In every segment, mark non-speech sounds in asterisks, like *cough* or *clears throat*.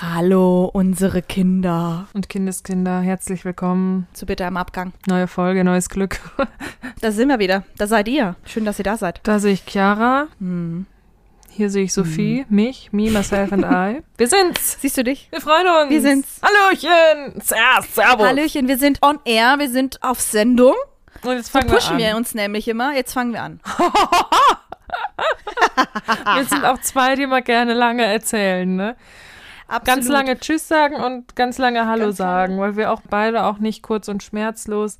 Hallo, unsere Kinder. Und Kindeskinder, herzlich willkommen. Zu Bitte im Abgang. Neue Folge, neues Glück. *laughs* Da sind wir wieder. Da seid ihr. Schön, dass ihr da seid. Da sehe ich Chiara. Hm. Hier sehe ich Sophie, mich, me, myself and I. *laughs* Wir sind's. Siehst du dich? Wir freuen uns. Wir sind's. Hallöchen. Servus. Hallöchen, wir sind on air, wir sind auf Sendung. Und jetzt So fangen pushen wir wir an. uns nämlich immer. Jetzt fangen wir an. *laughs* Wir sind auch zwei, die mal gerne lange erzählen, ne? Absolut. Ganz lange Tschüss sagen und ganz lange Hallo Ganz sagen, weil wir auch beide auch nicht kurz und schmerzlos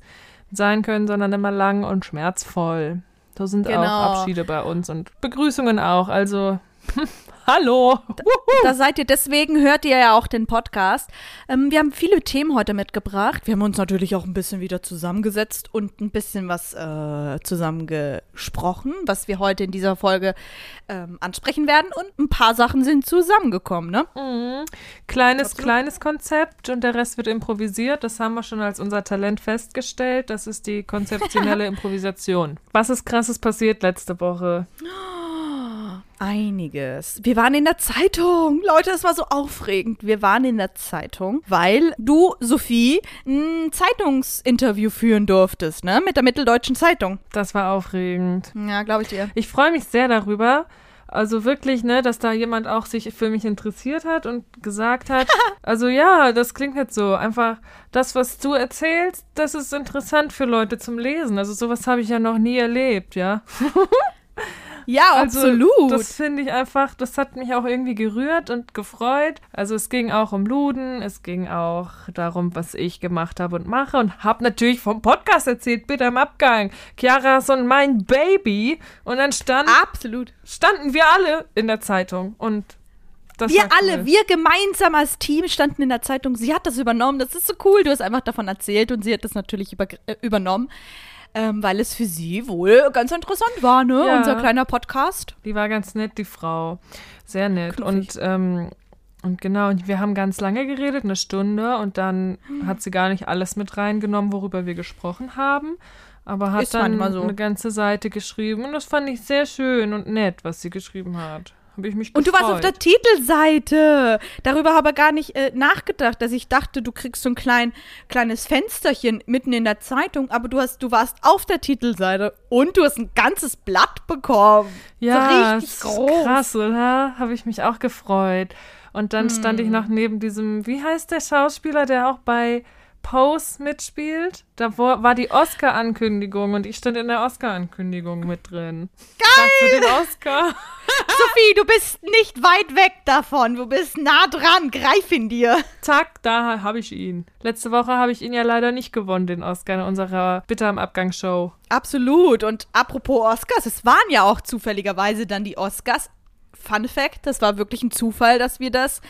sein können, sondern immer lang und schmerzvoll. So sind Genau. auch Abschiede bei uns und Begrüßungen auch. Also, *laughs* hallo. Da seid ihr, deswegen hört ihr ja auch den Podcast. Ähm, wir haben viele Themen heute mitgebracht. Wir haben uns natürlich auch ein bisschen wieder zusammengesetzt und ein bisschen was äh, zusammengesprochen, was wir heute in dieser Folge ähm, ansprechen werden. Und ein paar Sachen sind zusammengekommen, ne? Mhm. Kleines, Absolut. kleines Konzept und der Rest wird improvisiert. Das haben wir schon als unser Talent festgestellt. Das ist die konzeptionelle *laughs* Improvisation. Was ist krasses passiert letzte Woche? Einiges. Wir waren in der Zeitung. Leute, es war so aufregend. Wir waren in der Zeitung, weil du, Sophie, ein Zeitungsinterview führen durftest, ne? Mit der Mitteldeutschen Zeitung. Das war aufregend. Ja, glaube ich dir. Ich freue mich sehr darüber. Also wirklich, ne, dass da jemand auch sich für mich interessiert hat und gesagt hat, *laughs* also ja, das klingt jetzt so. Einfach das, was du erzählst, das ist interessant für Leute zum Lesen. Also sowas habe ich ja noch nie erlebt, ja. *laughs* Ja, Also, absolut. Das finde ich einfach, das hat mich auch irgendwie gerührt und gefreut. Also es ging auch um Luden, es ging auch darum, was ich gemacht habe und mache und habe natürlich vom Podcast erzählt, bitte am Abgang. Chiaras und mein Baby. Und dann stand, absolut. standen wir alle in der Zeitung und das Wir war cool. alle, wir gemeinsam als Team standen in der Zeitung. Sie hat das übernommen. Das ist so cool. Du hast einfach davon erzählt und sie hat das natürlich über, äh, übernommen, ähm, weil es für sie wohl ganz interessant war, ne? Ja. Unser kleiner Podcast. Die war ganz nett, die Frau. Sehr nett. Knuffig. Und, ähm, und genau, und wir haben ganz lange geredet, eine Stunde, und dann hat sie gar nicht alles mit reingenommen, worüber wir gesprochen haben. Aber hat Ist dann so. eine ganze Seite geschrieben. Und das fand ich sehr schön und nett, was sie geschrieben hat. Habe ich mich Und du gefreut. warst auf der Titelseite. Darüber habe ich gar nicht äh, nachgedacht, dass ich dachte, du kriegst so ein klein, kleines Fensterchen mitten in der Zeitung, aber du hast, du warst auf der Titelseite und du hast ein ganzes Blatt bekommen. Ja, so richtig ist groß. krass, oder? Habe ich mich auch gefreut. Und dann stand Hm. ich noch neben diesem, wie heißt der Schauspieler, der auch bei Pose mitspielt? Da war die Oscar-Ankündigung und ich stand in der Oscar-Ankündigung mit drin. Geil! Für den Oscar. *laughs* Sophie, du bist nicht weit weg davon. Du bist nah dran. Greif in dir. Zack, da habe ich ihn. Letzte Woche habe ich ihn ja leider nicht gewonnen, den Oscar in unserer Bitter am Abgang-Show. Absolut. Und apropos Oscars, es waren ja auch zufälligerweise dann die Oscars. Fun Fact, das war wirklich ein Zufall, dass wir das,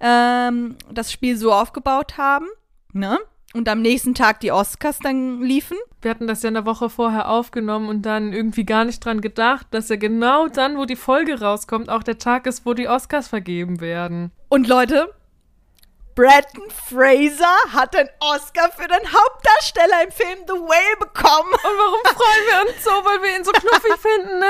ähm, das Spiel so aufgebaut haben. Ne? Und am nächsten Tag die Oscars dann liefen. Wir hatten das ja eine Woche vorher aufgenommen und dann irgendwie gar nicht dran gedacht, dass ja genau dann, wo die Folge rauskommt, auch der Tag ist, wo die Oscars vergeben werden. Und Leute, Bretton Fraser hat den Oscar für den Hauptdarsteller im Film The Whale bekommen. Und warum freuen wir uns so? Weil wir ihn so knuffig *laughs* finden, ne?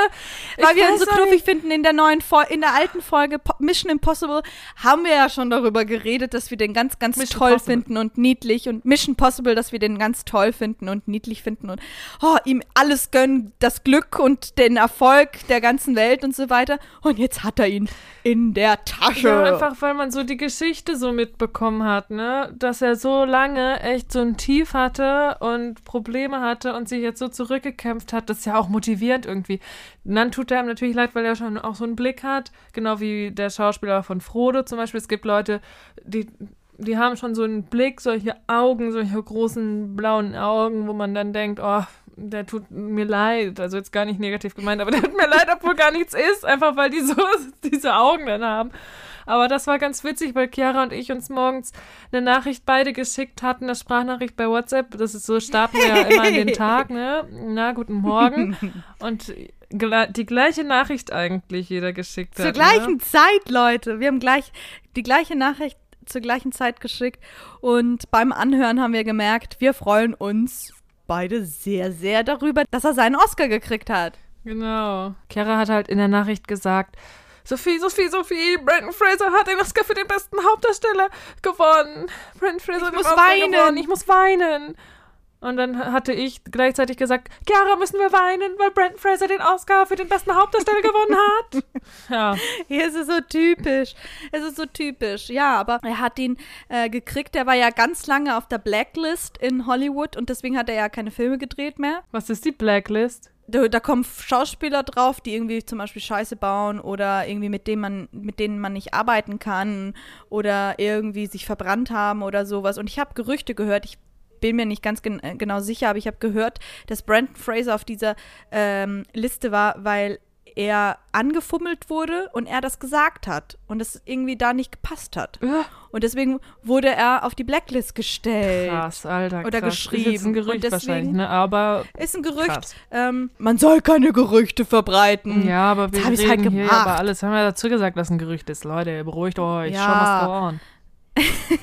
Weil Ich wir ihn so knuffig finden. In der neuen Fol in der alten Folge Mission Impossible haben wir ja schon darüber geredet, dass wir den ganz, ganz Mission toll Possible. finden und niedlich. Und Mission Possible, dass wir den ganz toll finden und niedlich finden und oh, ihm alles gönnen, das Glück und den Erfolg der ganzen Welt und so weiter. Und jetzt hat er ihn in der Tasche. Ja, einfach weil man so die Geschichte so mitbekommen hat, ne? Dass er so lange echt so ein Tief hatte und Probleme hatte und sich jetzt so zurückgekämpft hat. Das ist ja auch motivierend irgendwie. Und dann tut er ihm natürlich leid, weil er schon auch so einen Blick hat. Genau wie der Schauspieler von Frodo zum Beispiel. Es gibt Leute, die. Die haben schon so einen Blick, solche Augen, solche großen blauen Augen, wo man dann denkt, oh, der tut mir leid. Also jetzt gar nicht negativ gemeint, aber der tut mir leid, obwohl gar nichts ist, einfach weil die so *laughs* diese Augen dann haben. Aber das war ganz witzig, weil Chiara und ich uns morgens eine Nachricht beide geschickt hatten, eine Sprachnachricht bei WhatsApp. Das ist so, starten wir ja immer in den Tag, ne? Na, guten Morgen. *laughs* Und die gleiche Nachricht eigentlich jeder geschickt Zur hat. gleichen Ne? Zeit, Leute. Wir haben gleich die gleiche Nachricht zur gleichen Zeit geschickt. Und beim Anhören haben wir gemerkt, wir freuen uns beide sehr, sehr darüber, dass er seinen Oscar gekriegt hat. Genau. Chiara hat halt in der Nachricht gesagt, Sophie, Sophie, Sophie, Brandon Fraser hat den Oscar für den besten Hauptdarsteller gewonnen. Brandon Fraser Ich muss Oscar weinen. gewonnen. Ich muss weinen. Und dann hatte ich gleichzeitig gesagt, Chiara, müssen wir weinen, weil Brandon Fraser den Oscar für den besten Hauptdarsteller gewonnen hat. *laughs* Ja. Hier ist es so typisch. Es ist so typisch. Ja, aber er hat ihn äh, gekriegt. Der war ja ganz lange auf der Blacklist in Hollywood und deswegen hat er ja keine Filme gedreht mehr. Was ist die Blacklist? Da, da kommen Schauspieler drauf, die irgendwie zum Beispiel Scheiße bauen oder irgendwie mit denen man, mit denen man nicht arbeiten kann oder irgendwie sich verbrannt haben oder sowas. Und ich habe Gerüchte gehört, ich bin mir nicht ganz gen äh, genau sicher, aber ich habe gehört, dass Brandon Fraser auf dieser ähm, Liste war, weil er angefummelt wurde und er das gesagt hat und es irgendwie da nicht gepasst hat. Und deswegen wurde er auf die Blacklist gestellt. Krass, Alter. Oder krass. Ist jetzt geschrieben. ein Gerücht deswegen- wahrscheinlich, ne? Aber Ist ein Gerücht. Ähm, man soll keine Gerüchte verbreiten. Ja, aber wir reden halt hier aber alles. Haben wir dazu gesagt, dass ein Gerücht ist. Leute, beruhigt euch. Ja. Schon was geworden. *laughs*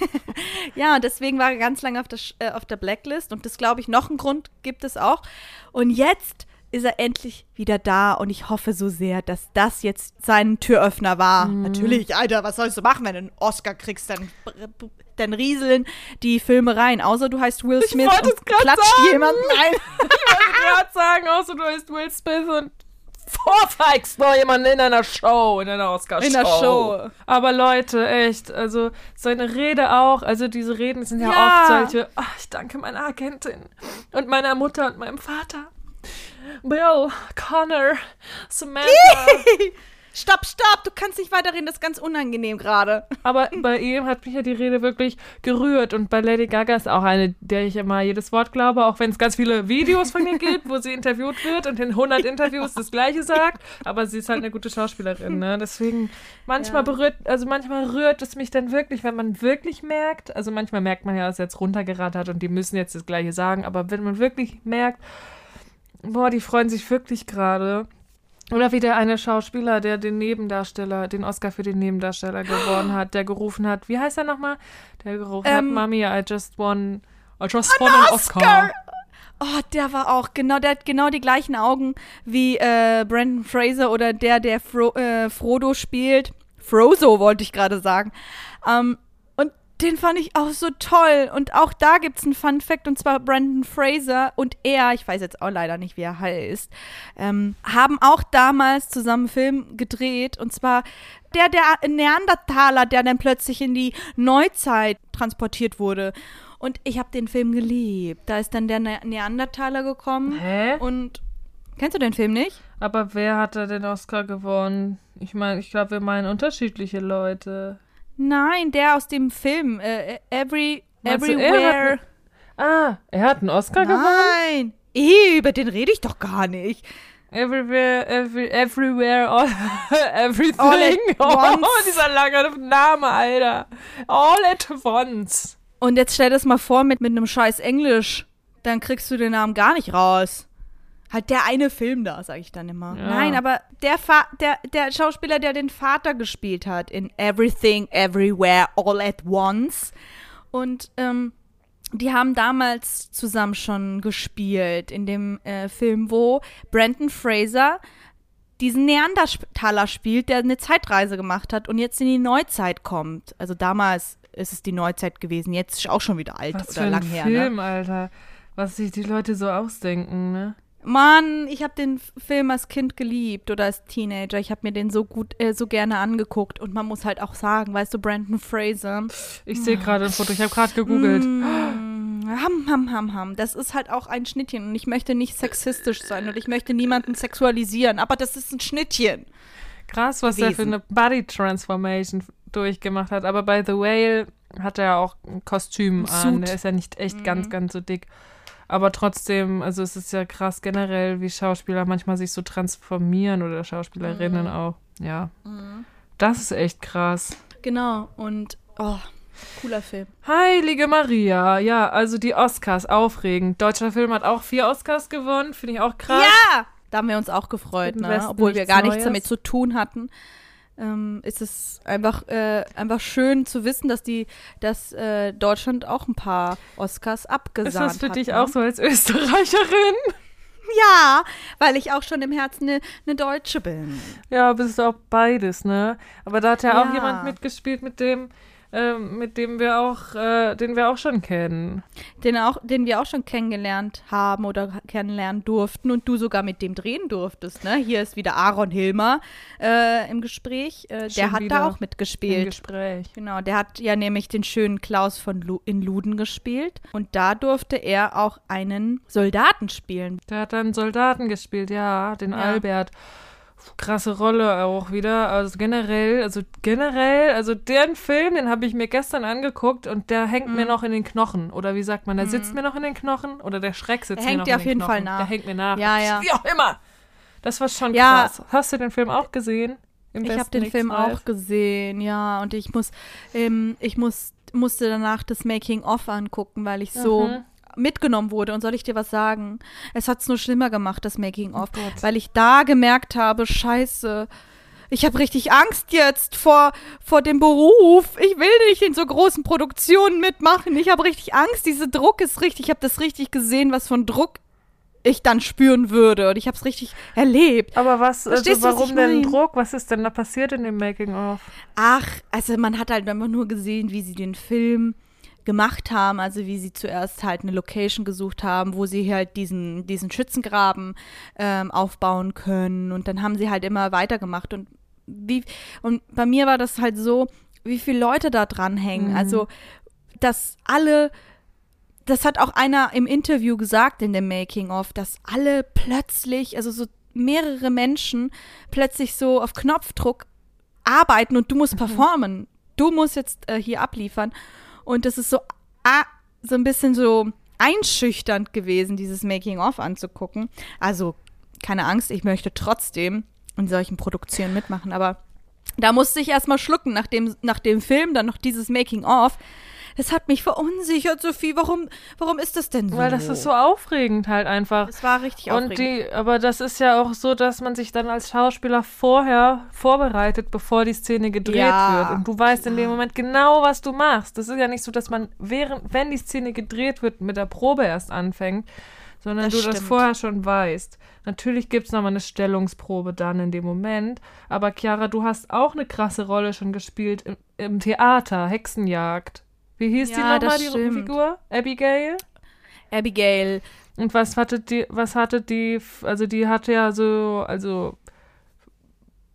Ja, und deswegen war er ganz lange auf der, äh, auf der Blacklist. Und das glaube ich, noch einen Grund gibt es auch. Und jetzt ist er endlich wieder da. Und ich hoffe so sehr, dass das jetzt sein Türöffner war. Mhm. Natürlich, Alter, was sollst du machen, wenn du einen Oscar kriegst? Dann, dann rieseln die Filme rein. Außer du heißt Will Smith und klatscht sagen. jemanden *laughs* ein. Ich wollte gerade sagen, außer du heißt Will Smith und vorzeigst noch jemanden in einer Show, in einer Oscar-Show. In der Show. Aber Leute, echt, also seine Rede auch, also diese Reden sind ja, Ja. oft solche, ach, ich danke meiner Agentin und meiner Mutter und meinem Vater. Bill, Connor, Samantha. stopp, stopp, du kannst nicht weiterreden, das ist ganz unangenehm gerade. Aber *laughs* bei ihm hat mich ja die Rede wirklich gerührt. Und bei Lady Gaga ist auch eine, der ich immer jedes Wort glaube, auch wenn es ganz viele Videos von ihr gibt, wo sie interviewt wird und in 100 *laughs* Interviews das Gleiche sagt. Aber sie ist halt eine gute Schauspielerin, ne? Deswegen, manchmal Ja. berührt, also manchmal rührt es mich dann wirklich, wenn man wirklich merkt, also manchmal merkt man ja, dass er jetzt runtergerattert und die müssen jetzt das Gleiche sagen, aber wenn man wirklich merkt, boah, die freuen sich wirklich gerade. Oder wie der eine Schauspieler, der den Nebendarsteller, den Oscar für den Nebendarsteller gewonnen hat, der gerufen hat, wie heißt er nochmal? Der gerufen hat, Ähm, Mami, I just won, I just won an Oscar. Oh, der war auch genau, der hat genau die gleichen Augen wie äh, Brandon Fraser oder der, der Fro äh, Frodo spielt. Frozo wollte ich gerade sagen. Ähm, den fand ich auch so toll. Und auch da gibt es einen Fun Fact, und zwar Brandon Fraser und er, ich weiß jetzt auch leider nicht, wie er heißt, ähm, haben auch damals zusammen einen Film gedreht. Und zwar der, der Neandertaler, der dann plötzlich in die Neuzeit transportiert wurde. Und ich habe den Film geliebt. Da ist dann der ne Neandertaler gekommen. Hä? Und kennst du den Film nicht? Aber wer hat da den Oscar gewonnen? Ich meine, ich glaube, wir meinen unterschiedliche Leute. Nein, der aus dem Film. Äh, every, Meinst du, er everywhere. Ah, er hat einen Oscar gewonnen? Nein. Eh, über den rede ich doch gar nicht. Everywhere, every, everywhere, all, *laughs* everything. All at *laughs* Oh, once. dieser lange Name, Alter. All at once. Und jetzt stell das mal vor mit, mit einem scheiß Englisch. Dann kriegst du den Namen gar nicht raus. Halt der eine Film da, sag ich dann immer. Ja. Nein, aber der, Fa der, der Schauspieler, der den Vater gespielt hat in Everything, Everywhere, All at Once. Und ähm, die haben damals zusammen schon gespielt in dem äh, Film, wo Brandon Fraser diesen Neandertaler spielt, der eine Zeitreise gemacht hat und jetzt in die Neuzeit kommt. Also damals ist es die Neuzeit gewesen, jetzt ist auch schon wieder alt Was oder für ein lang her. Ne? Film, Alter. Was sich die Leute so ausdenken, ne? Mann, ich habe den Film als Kind geliebt oder als Teenager. Ich habe mir den so gut, äh, so gerne angeguckt und man muss halt auch sagen, weißt du, Brandon Fraser. Ich sehe gerade ein Foto, ich habe gerade gegoogelt. Mm, ham, ham, ham, ham. Das ist halt auch ein Schnittchen und ich möchte nicht sexistisch sein und ich möchte niemanden sexualisieren, aber das ist ein Schnittchen. Krass, was er für eine Body Transformation durchgemacht hat. Aber bei The Whale hat er auch ein Kostüm an. Suit. Mhm. Der ist ja nicht echt ganz, ganz so dick. Aber trotzdem, also es ist ja krass generell, wie Schauspieler manchmal sich so transformieren oder Schauspielerinnen Mhm. auch. Ja. Das ist echt krass. Genau, und oh, cooler Film. Heilige Maria. Ja, also die Oscars, aufregend. Deutscher Film hat auch vier Oscars gewonnen, finde ich auch krass. Ja! Da haben wir uns auch gefreut, ne? Obwohl wir gar nichts Neues. damit zu tun hatten. Ähm, ist es einfach, äh, einfach schön zu wissen, dass die, dass äh, Deutschland auch ein paar Oscars Ist abgesahnt das für hat, dich ne? auch so als Österreicherin? *laughs* Ja, weil ich auch schon im Herzen eine ne Deutsche bin. Ja, bist du auch beides, ne? Aber da hat ja, auch Ja. jemand mitgespielt, mit dem, ähm, mit dem wir auch, äh, den wir auch schon kennen. Den, auch, den wir auch schon kennengelernt haben oder kennenlernen durften und du sogar mit dem drehen durftest. Ne? Hier ist wieder Aaron Hilmer äh, im Gespräch. Äh, der hat da auch Im mitgespielt. Gespräch. Genau, der hat ja nämlich den schönen Klaus von Lu in Luden gespielt. Und da durfte er auch einen Soldaten spielen. Der hat dann Soldaten gespielt, ja, den Ja. Albert. Krasse Rolle auch wieder. Also generell, also generell, also den Film, den habe ich mir gestern angeguckt und der hängt Mhm. mir noch in den Knochen. Oder wie sagt man, der sitzt mir noch in den Knochen? Oder der Schreck sitzt Der mir hängt noch dir in auf den jeden Knochen. Fall nach. Der hängt mir nach. Ja, ja. Wie auch immer. Das war schon Ja. krass. Hast du den Film auch gesehen? Im Ich habe den Film X-Live? auch gesehen, ja. Und ich muss, ähm, ich muss, musste danach das Making-of angucken, weil ich so Mhm. Mitgenommen wurde. Und soll ich dir was sagen? Es hat es nur schlimmer gemacht, das Making-of. Oh weil ich da gemerkt habe, scheiße, ich habe richtig Angst jetzt vor, vor dem Beruf. Ich will nicht in so großen Produktionen mitmachen. Ich habe richtig Angst. Dieser Druck ist richtig, ich habe das richtig gesehen, was von Druck ich dann spüren würde. Und ich habe es richtig erlebt. Aber was, also Verstehst was warum ich denn mein? Druck? Was ist denn da passiert in dem Making-of? Ach, also man hat halt einfach nur gesehen, wie sie den Film gemacht haben, also wie sie zuerst halt eine Location gesucht haben, wo sie halt diesen, diesen Schützengraben ähm, aufbauen können und dann haben sie halt immer weitergemacht und wie, und bei mir war das halt so, wie viele Leute da dranhängen, Mhm. also dass alle das hat auch einer im Interview gesagt in dem Making-of, dass alle plötzlich, also so mehrere Menschen plötzlich so auf Knopfdruck arbeiten und du musst performen. Du musst jetzt äh, hier abliefern. Und das ist so, ah, so ein bisschen so einschüchternd gewesen, dieses Making-of anzugucken. Also, keine Angst, ich möchte trotzdem in solchen Produktionen mitmachen, aber da musste ich erstmal schlucken nach dem, nach dem Film, dann noch dieses Making-of. Das hat mich verunsichert, Sophie. Warum, warum ist das denn so? Weil das ist so aufregend halt einfach. Es war richtig Und aufregend. die, aber das ist ja auch so, dass man sich dann als Schauspieler vorher vorbereitet, bevor die Szene gedreht Ja, wird. Und du weißt in dem Moment genau, was du machst. Das ist ja nicht so, dass man während, wenn die Szene gedreht wird, mit der Probe erst anfängt, sondern Das du das stimmt. vorher schon weißt. Natürlich gibt es nochmal eine Stellungsprobe dann in dem Moment. Aber Chiara, du hast auch eine krasse Rolle schon gespielt im, im Theater, Hexenjagd. Wie hieß die Ja, nochmal, das die stimmt. Figur? Abigail? Abigail. Und was hatte die, was hatte die, also die hatte ja so, also,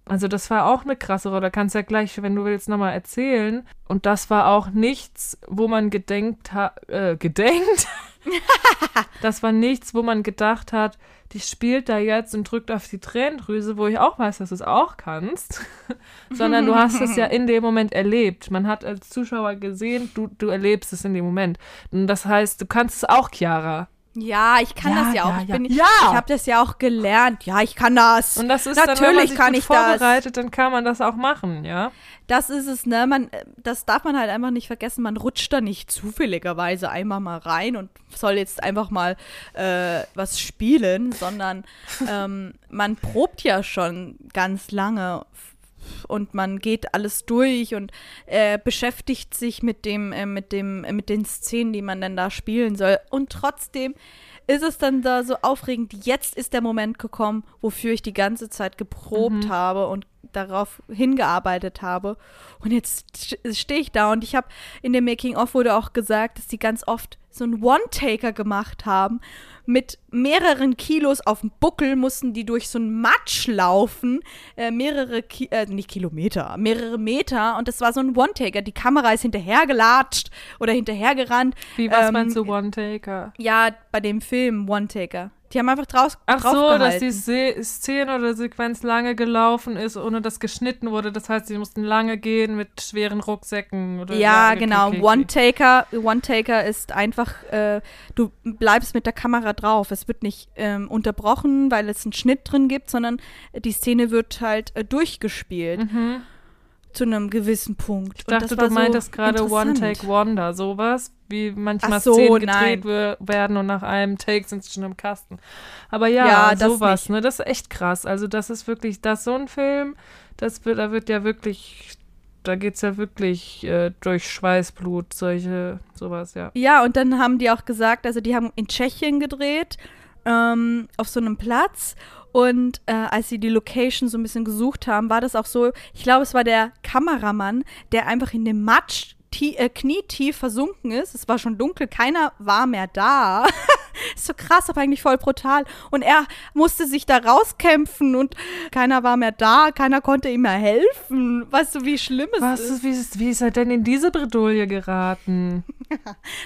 also das war auch eine krasse Rolle. Kannst ja gleich, wenn du willst, nochmal erzählen. Und das war auch nichts, wo man gedenkt hat, äh, gedenkt? *laughs* *laughs* das war nichts, wo man gedacht hat, die spielt da jetzt und drückt auf die Tränendrüse, wo ich auch weiß, dass du es auch kannst. *laughs* Sondern du hast es ja in dem Moment erlebt. Man hat als Zuschauer gesehen, du, du erlebst es in dem Moment. Und das heißt, du kannst es auch, Chiara. Ja, ich kann Ja, das ja auch. ja, ich ja. bin, Ja! ich habe das ja auch gelernt. Ja, ich kann das. Und das ist dann, wenn man Natürlich sich kann gut ich das. vorbereitet, dann kann man das auch machen, ja. Das ist es, ne? Man, äh, das darf man halt einfach nicht vergessen. Man rutscht da nicht zufälligerweise einmal mal rein und soll jetzt einfach mal äh, was spielen, sondern *laughs* ähm, man probt ja schon ganz lange und man geht alles durch und äh, beschäftigt sich mit dem, äh, mit dem, äh, mit den Szenen, die man dann da spielen soll. Und trotzdem ist es dann da so aufregend. Jetzt ist der Moment gekommen, wofür ich die ganze Zeit geprobt habe und darauf hingearbeitet habe. Und jetzt stehe ich da und ich habe in dem Making-of wurde auch gesagt, dass die ganz oft so einen One-Taker gemacht haben. Mit mehreren Kilos auf dem Buckel mussten die durch so einen Matsch laufen. Äh, mehrere, Ki äh, nicht Kilometer, mehrere Meter. Und das war so ein One-Taker. Die Kamera ist hinterhergelatscht oder hinterhergerannt. Wie, was Ähm, meinst du, One-Taker? Ja, bei dem Film One-Taker. Die haben einfach draus, Ach so, dass die Se Szene oder Sequenz lange gelaufen ist, ohne dass geschnitten wurde. Das heißt, sie mussten lange gehen mit schweren Rucksäcken oder Ja, genau. One-Taker One-Taker ist einfach, äh, du bleibst mit der Kamera drauf. Es wird nicht ähm, unterbrochen, weil es einen Schnitt drin gibt, sondern die Szene wird halt äh, durchgespielt Mhm. Zu einem gewissen Punkt. Ich dachte, du meintest gerade One-Take-Wonder, sowas, wie manchmal so, Szenen nein. gedreht wir- werden und nach einem Take sind sie schon im Kasten. Aber ja, Ja, sowas, nicht. ne, das ist echt krass. Also das ist wirklich, das so ein Film, das wird, da wird ja wirklich, da geht's ja wirklich äh, durch Schweißblut, solche, sowas, ja. Ja, und dann haben die auch gesagt, also die haben in Tschechien gedreht. ähm, auf so einem Platz und äh, als sie die Location so ein bisschen gesucht haben, war das auch so, ich glaube, es war der Kameramann, der einfach in dem Matsch tie äh, knietief versunken ist. Es war schon dunkel, keiner war mehr da. *laughs* ist so krass, aber eigentlich voll brutal. Und er musste sich da rauskämpfen und keiner war mehr da, keiner konnte ihm mehr helfen. Weißt du, wie schlimm es Was ist? wie, ist, wie ist er denn in diese Bredouille geraten? *laughs*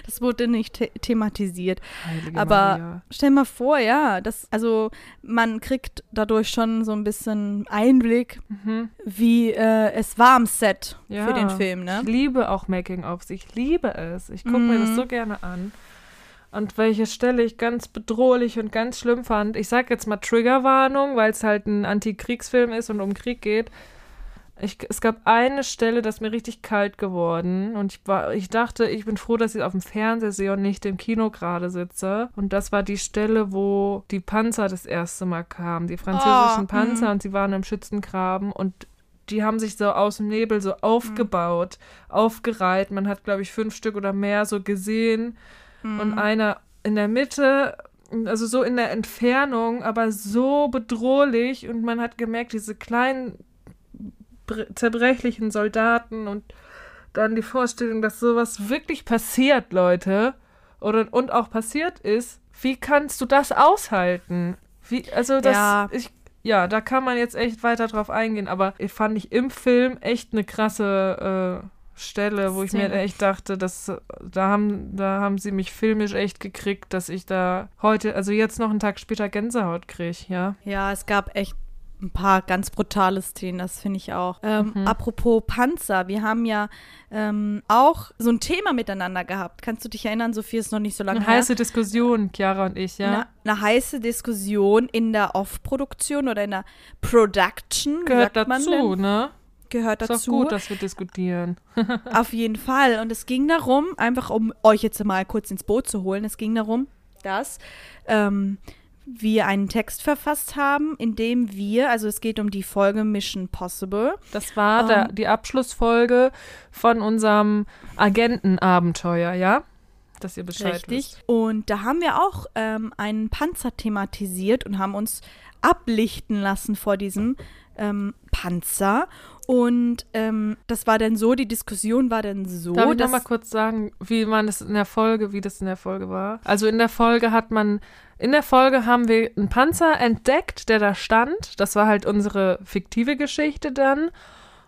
Das wurde nicht the thematisiert. Heilige Aber Maria. stell mal vor, ja, das, also man kriegt dadurch schon so ein bisschen Einblick, Mhm. wie äh, es war am Set Ja. für den Film, ne? Ich liebe auch Making-ofs. Ich liebe es. Ich gucke mir Mhm. das so gerne an. Und welche Stelle ich ganz bedrohlich und ganz schlimm fand, ich sag jetzt mal Triggerwarnung, weil es halt ein Antikriegsfilm ist und um Krieg geht. Ich, es gab eine Stelle, das ist mir richtig kalt geworden und ich war, ich dachte, ich bin froh, dass ich auf dem Fernseher sehe und nicht im Kino gerade sitze. Und das war die Stelle, wo die Panzer das erste Mal kamen, die französischen Oh, Panzer mhm. und sie waren im Schützengraben und die haben sich so aus dem Nebel so aufgebaut, aufgereiht. Man hat, glaube ich, fünf Stück oder mehr so gesehen Mhm. und einer in der Mitte, also so in der Entfernung, aber so bedrohlich und man hat gemerkt, diese kleinen bre- zerbrechlichen Soldaten und dann die Vorstellung, dass sowas wirklich passiert, Leute, oder und auch passiert ist. Wie kannst du das aushalten? Wie, also das, Ja. ich, ja, da kann man jetzt echt weiter drauf eingehen, aber ich fand ich im Film echt eine krasse äh, Stelle, wo ich mir echt dachte, dass da haben, da haben sie mich filmisch echt gekriegt, dass ich da heute, also jetzt noch einen Tag später Gänsehaut kriege, ja. Ja, es gab echt ein paar ganz brutale Szenen, das finde ich auch. Ähm, Mhm. Apropos Panzer, wir haben ja ähm, auch so ein Thema miteinander gehabt. Kannst du dich erinnern, Sophie ist noch nicht so lange Eine her. heiße Diskussion, Chiara und ich, ja. Eine, eine heiße Diskussion in der Off-Produktion oder in der Production. Gehört dazu, ne? Gehört Ist auch dazu. gut, dass wir diskutieren. *laughs* Auf jeden Fall. Und es ging darum, einfach um euch jetzt mal kurz ins Boot zu holen, es ging darum, dass ähm, wir einen Text verfasst haben, in dem wir, also es geht um die Folge Mission Possible. Das war der, Ähm. die Abschlussfolge von unserem Agentenabenteuer, ja? Dass ihr Bescheid Richtig. wisst. Und da haben wir auch ähm, einen Panzer thematisiert und haben uns ablichten lassen vor diesem ähm, Panzer. Und ähm, das war dann so, die Diskussion war dann so, Darf ich noch dass mal kurz sagen, wie man das in der Folge, wie das in der Folge war? Also in der Folge hat man, in der Folge haben wir einen Panzer entdeckt, der da stand. Das war halt unsere fiktive Geschichte dann.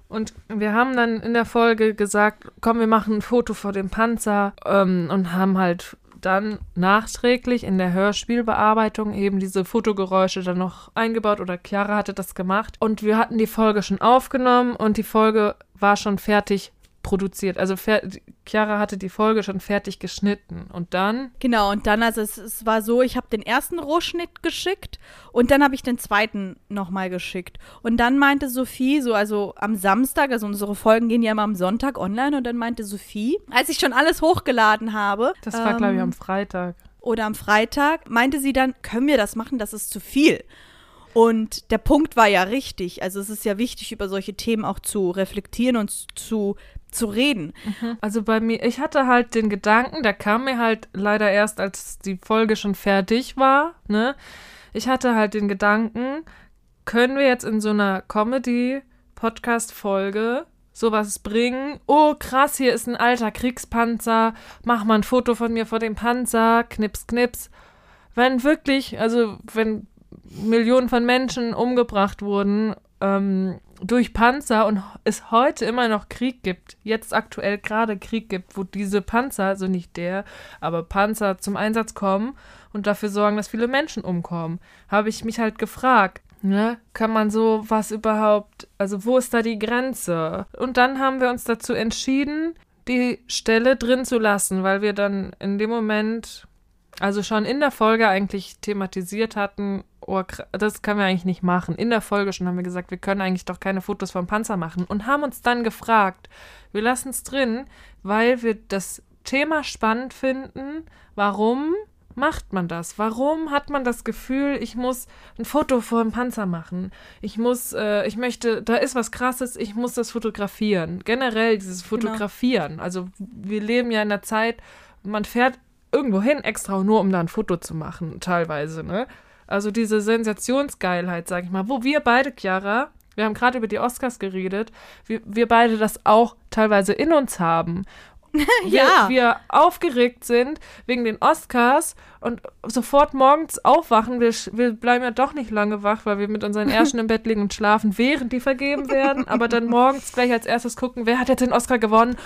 Und wir haben dann in der Folge gesagt, komm, wir machen ein Foto vor dem Panzer ähm, und haben halt dann nachträglich in der Hörspielbearbeitung eben diese Fotogeräusche dann noch eingebaut oder Chiara hatte das gemacht. Und wir hatten die Folge schon aufgenommen und die Folge war schon fertig produziert. Also Chiara hatte die Folge schon fertig geschnitten. Und dann Genau, und dann, also es, es war so, ich habe den ersten Rohschnitt geschickt und dann habe ich den zweiten nochmal geschickt. Und dann meinte Sophie, so also am Samstag, also unsere Folgen gehen ja immer am Sonntag online, und dann meinte Sophie, als ich schon alles hochgeladen habe, Das war, glaube ich, ähm, am Freitag. oder am Freitag, meinte sie dann, können wir das machen, das ist zu viel. Und der Punkt war ja richtig. Also es ist ja wichtig, über solche Themen auch zu reflektieren und zu, zu reden. Also bei mir, ich hatte halt den Gedanken, der kam mir halt leider erst, als die Folge schon fertig war, ne? Ich hatte halt den Gedanken, können wir jetzt in so einer Comedy-Podcast-Folge sowas bringen? Oh, krass, hier ist ein alter Kriegspanzer, mach mal ein Foto von mir vor dem Panzer, knips, knips. Wenn wirklich, also wenn Millionen von Menschen umgebracht wurden ähm, durch Panzer und es heute immer noch Krieg gibt, jetzt aktuell gerade Krieg gibt, wo diese Panzer, also nicht der, aber Panzer zum Einsatz kommen und dafür sorgen, dass viele Menschen umkommen, habe ich mich halt gefragt, ne, kann man so was überhaupt, also wo ist da die Grenze? Und dann haben wir uns dazu entschieden, die Stelle drin zu lassen, weil wir dann in dem Moment also schon in der Folge eigentlich thematisiert hatten, oh, das können wir eigentlich nicht machen. In der Folge schon haben wir gesagt, wir können eigentlich doch keine Fotos vom Panzer machen und haben uns dann gefragt, wir lassen es drin, weil wir das Thema spannend finden. Warum macht man das? Warum hat man das Gefühl, ich muss ein Foto vor dem Panzer machen? Ich muss, äh, ich möchte, da ist was Krasses, ich muss das fotografieren. Generell dieses Fotografieren. Also wir leben ja in einer Zeit, man fährt irgendwo hin, extra nur um da ein Foto zu machen, teilweise, ne? Also diese Sensationsgeilheit, sag ich mal, wo wir beide, Chiara, wir haben gerade über die Oscars geredet, wir, wir beide das auch teilweise in uns haben. *laughs* Wir, Ja. wir aufgeregt sind wegen den Oscars und sofort morgens aufwachen. Wir, wir bleiben ja doch nicht lange wach, weil wir mit unseren Ärschen im *laughs* Bett liegen und schlafen, während die vergeben werden. Aber dann morgens gleich als erstes gucken, wer hat jetzt den Oscar gewonnen?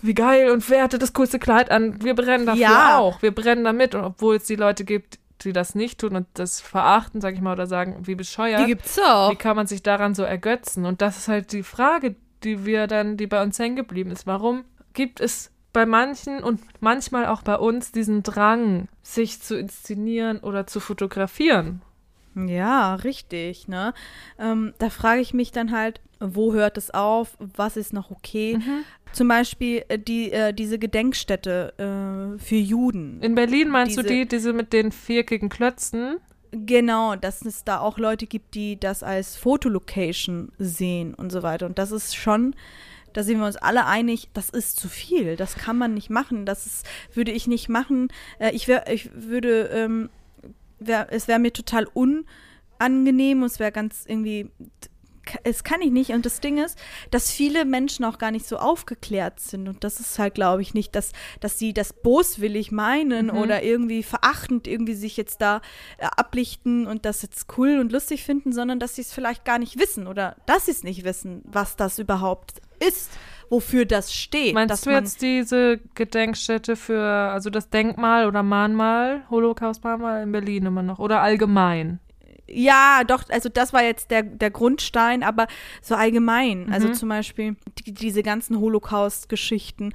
Wie geil und wer hatte das coolste Kleid an? Wir brennen dafür Ja. auch. Wir brennen damit. Und obwohl es die Leute gibt, die das nicht tun und das verachten, sag ich mal, oder sagen, wie bescheuert. Die gibt's auch. Wie kann man sich daran so ergötzen? Und das ist halt die Frage, die wir dann, die bei uns hängen geblieben ist. Warum gibt es bei manchen und manchmal auch bei uns diesen Drang, sich zu inszenieren oder zu fotografieren? Ja, richtig, ne? Ähm, da frage ich mich dann halt, wo hört es auf? Was ist noch okay? Mhm. Zum Beispiel äh, die, äh, diese Gedenkstätte äh, für Juden. In Berlin meinst du Diese- die, diese mit den viereckigen Klötzen? Genau, dass es da auch Leute gibt, die das als Fotolocation sehen und so weiter. Und das ist schon, da sind wir uns alle einig, das ist zu viel. Das kann man nicht machen. Das ist, würde ich nicht machen. Äh, ich, wär, ich würde, ähm, wär, es wäre mir total unangenehm und es wäre ganz irgendwie, es kann ich nicht. Und das Ding ist, dass viele Menschen auch gar nicht so aufgeklärt sind. Und das ist halt, glaube ich, nicht, dass, dass sie das boswillig meinen Mhm. oder irgendwie verachtend irgendwie sich jetzt da äh, ablichten und das jetzt cool und lustig finden, sondern dass sie es vielleicht gar nicht wissen oder dass sie es nicht wissen, was das überhaupt ist, wofür das steht. Meinst du jetzt diese Gedenkstätte für, also das Denkmal oder Mahnmal, Holocaust-Mahnmal in Berlin immer noch oder allgemein? Ja, doch, also das war jetzt der, der Grundstein, aber so allgemein. Also Mhm. zum Beispiel die, diese ganzen Holocaust-Geschichten,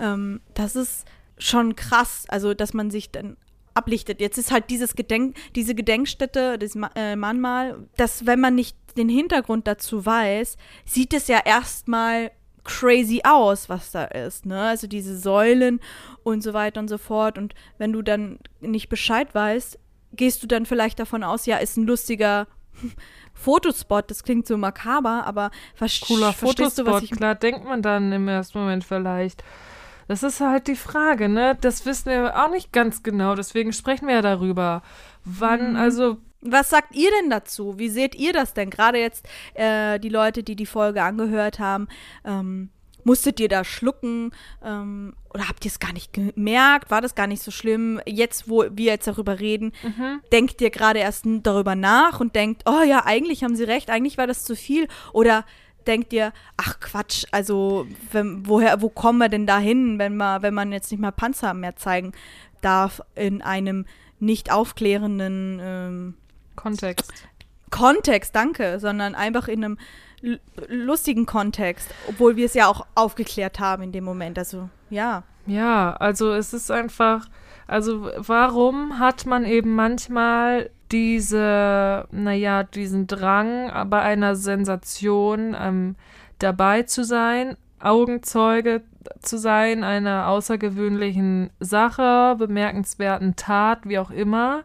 ähm, das ist schon krass, also dass man sich dann ablichtet. Jetzt ist halt dieses Gedenk, diese Gedenkstätte, das äh, Mahnmal, dass wenn man nicht den Hintergrund dazu weiß, sieht es ja erstmal crazy aus, was da ist, ne? Also diese Säulen und so weiter und so fort. Und wenn du dann nicht Bescheid weißt, gehst du dann vielleicht davon aus, ja, ist ein lustiger *laughs* Fotospot. Das klingt so makaber, aber ver Cooler verstehst du, was Fotospot, ich klar, denkt man dann im ersten Moment vielleicht. Das ist halt die Frage, ne? Das wissen wir auch nicht ganz genau, deswegen sprechen wir ja darüber. Wann, Mhm. also, Was sagt ihr denn dazu? Wie seht ihr das denn? Gerade jetzt äh, die Leute, die die Folge angehört haben, ähm, musstet ihr da schlucken ähm, oder habt ihr es gar nicht gemerkt? War das gar nicht so schlimm? Jetzt, wo wir jetzt darüber reden, mhm. denkt ihr gerade erst darüber nach und denkt, oh ja, eigentlich haben sie recht, eigentlich war das zu viel? Oder denkt ihr, ach Quatsch, also wenn, woher, wo kommen wir denn da hin, wenn man, wenn man jetzt nicht mal Panzer mehr zeigen darf in einem nicht aufklärenden ähm, Kontext. Kontext, danke, sondern einfach in einem lustigen Kontext, obwohl wir es ja auch aufgeklärt haben in dem Moment. Also ja. Ja, also es ist einfach, also warum hat man eben manchmal diese, naja, diesen Drang, bei einer Sensation ähm, dabei zu sein, Augenzeuge zu sein, einer außergewöhnlichen Sache, bemerkenswerten Tat, wie auch immer,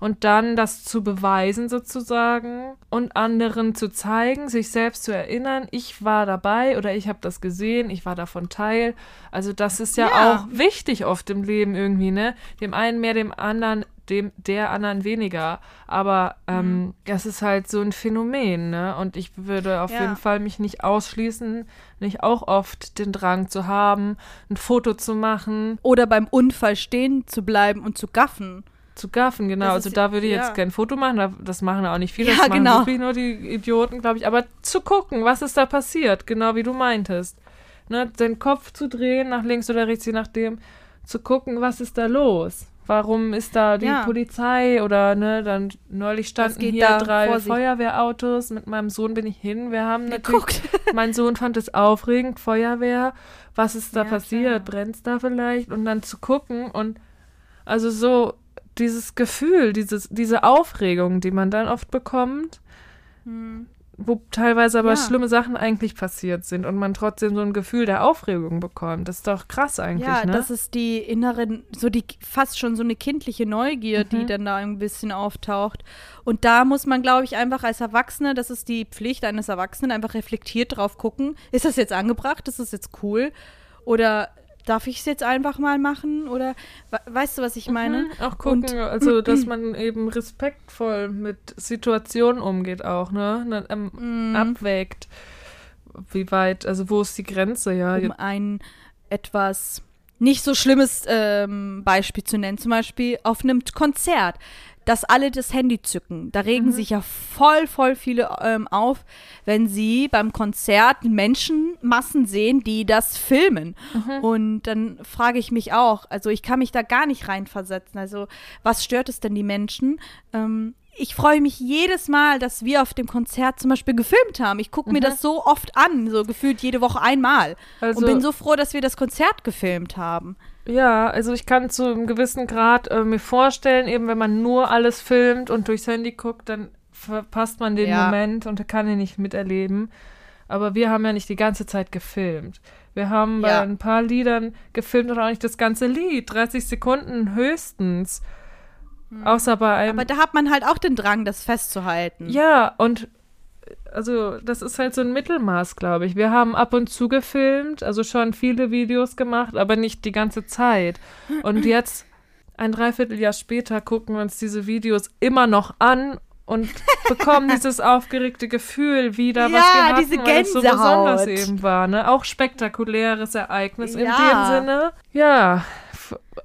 und dann das zu beweisen sozusagen und anderen zu zeigen, sich selbst zu erinnern, ich war dabei oder ich habe das gesehen, ich war davon Teil. Also das ist ja, Ja. auch wichtig oft im Leben irgendwie, ne? Dem einen mehr, dem anderen, dem der anderen weniger. Aber ähm, das ist halt so ein Phänomen, ne? Und ich würde auf Ja. jeden Fall mich nicht ausschließen, nicht auch oft den Drang zu haben, ein Foto zu machen, Oder beim Unfall stehen zu bleiben und zu gaffen. Zu gaffen, genau. Das Also ist- da würde ich ja. jetzt kein Foto machen, da- das machen auch nicht viele, Ja, das machen genau. wirklich nur die Idioten, glaube ich. Aber zu gucken, was ist da passiert, genau wie du meintest. Ne, den Kopf zu drehen, nach links oder rechts, je nachdem, zu gucken, was ist da los. Warum ist da die Ja. Polizei oder ne, dann neulich standen hier da drei? Feuerwehrautos. Mit meinem Sohn bin ich hin. Wir haben natürlich *laughs* mein Sohn fand es aufregend, Feuerwehr, was ist da Ja, passiert, klar. brennt's da vielleicht und dann zu gucken und also so dieses Gefühl, dieses, diese Aufregung, die man dann oft bekommt, wo teilweise aber Ja. schlimme Sachen eigentlich passiert sind und man trotzdem so ein Gefühl der Aufregung bekommt. Das ist doch krass eigentlich, Ja, ne? das ist die innere, so die fast schon so eine kindliche Neugier, die Mhm. dann da ein bisschen auftaucht. Und da muss man, glaube ich, einfach als Erwachsene, das ist die Pflicht eines Erwachsenen, einfach reflektiert drauf gucken, ist das jetzt angebracht, ist das jetzt cool? Oder darf ich es jetzt einfach mal machen? Oder we weißt du, was ich meine? Mhm, auch gucken, Und- also *clears throat* dass man eben respektvoll mit Situationen umgeht auch, ne? ne ähm, Mhm. abwägt, wie weit, also wo ist die Grenze, ja? um ein etwas nicht so schlimmes ähm, Beispiel zu nennen, zum Beispiel auf einem Konzert, dass alle das Handy zücken. Da regen sich ja voll, voll viele ähm, auf, wenn sie beim Konzert Menschenmassen sehen, die das filmen. Und dann frage ich mich auch, also ich kann mich da gar nicht reinversetzen. Also was stört es denn die Menschen? Ähm, ich freue mich jedes Mal, dass wir auf dem Konzert zum Beispiel gefilmt haben. Ich gucke mir das so oft an, so gefühlt jede Woche einmal. Also- und bin so froh, dass wir das Konzert gefilmt haben. Ja, also ich kann zu einem gewissen Grad äh, mir vorstellen, eben wenn man nur alles filmt und durchs Handy guckt, dann verpasst man den Ja. Moment und kann ihn nicht miterleben. Aber wir haben ja nicht die ganze Zeit gefilmt. Wir haben bei Ja. ein paar Liedern gefilmt und auch nicht das ganze Lied. 30 Sekunden höchstens. Außer bei einem. Hm. Aber da hat man halt auch den Drang, das festzuhalten. Ja, und also das ist halt so ein Mittelmaß, glaube ich. Wir haben ab und zu gefilmt, also schon viele Videos gemacht, aber nicht die ganze Zeit. Und *clears throat* jetzt, ein Dreivierteljahr später, gucken wir uns diese Videos immer noch an und bekommen *laughs* dieses aufgeregte Gefühl wieder, was Ja, wir hatten, diese weil es so besonders eben war. Ne? Auch spektakuläres Ereignis in Ja. dem Sinne. Ja,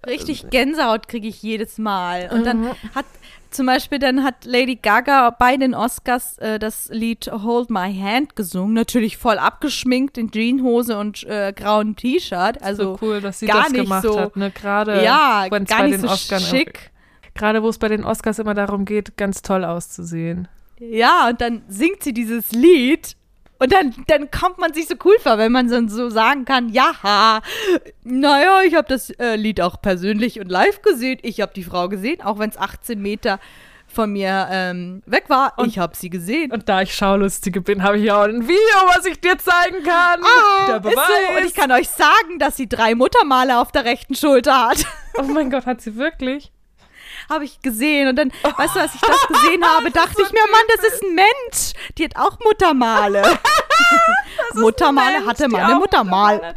Richtig Gänsehaut kriege ich jedes Mal. Und Mhm. dann hat zum Beispiel dann hat Lady Gaga bei den Oscars äh, das Lied Hold My Hand gesungen, natürlich voll abgeschminkt in Jeanshose und äh, grauem T-Shirt. Also so cool, dass sie gar das nicht gemacht so- hat. Ne? Gerade ja, wenn's gar bei den so Oscars schick. Gerade wo es bei den Oscars immer darum geht, ganz toll auszusehen. Ja, und dann singt sie dieses Lied. Und dann, dann kommt man sich so cool vor, wenn man dann so sagen kann, ja, naja, ich habe das äh, Lied auch persönlich und live gesehen. Ich habe die Frau gesehen, auch wenn es 18 Meter von mir ähm, weg war. Und- ich habe sie gesehen. Und da ich Schaulustige bin, habe ich ja auch ein Video, was ich dir zeigen kann. Der ist Beweis. so. Und ich kann euch sagen, dass sie drei Muttermale auf der rechten Schulter hat. oh mein Gott, hat sie wirklich? Habe ich gesehen. Und dann, weißt du, als ich das *laughs* gesehen habe, dachte ich mir, Mann, das ist ein Mensch. Die hat auch Muttermale. *laughs* Muttermale Mensch, hatte meine Muttermal.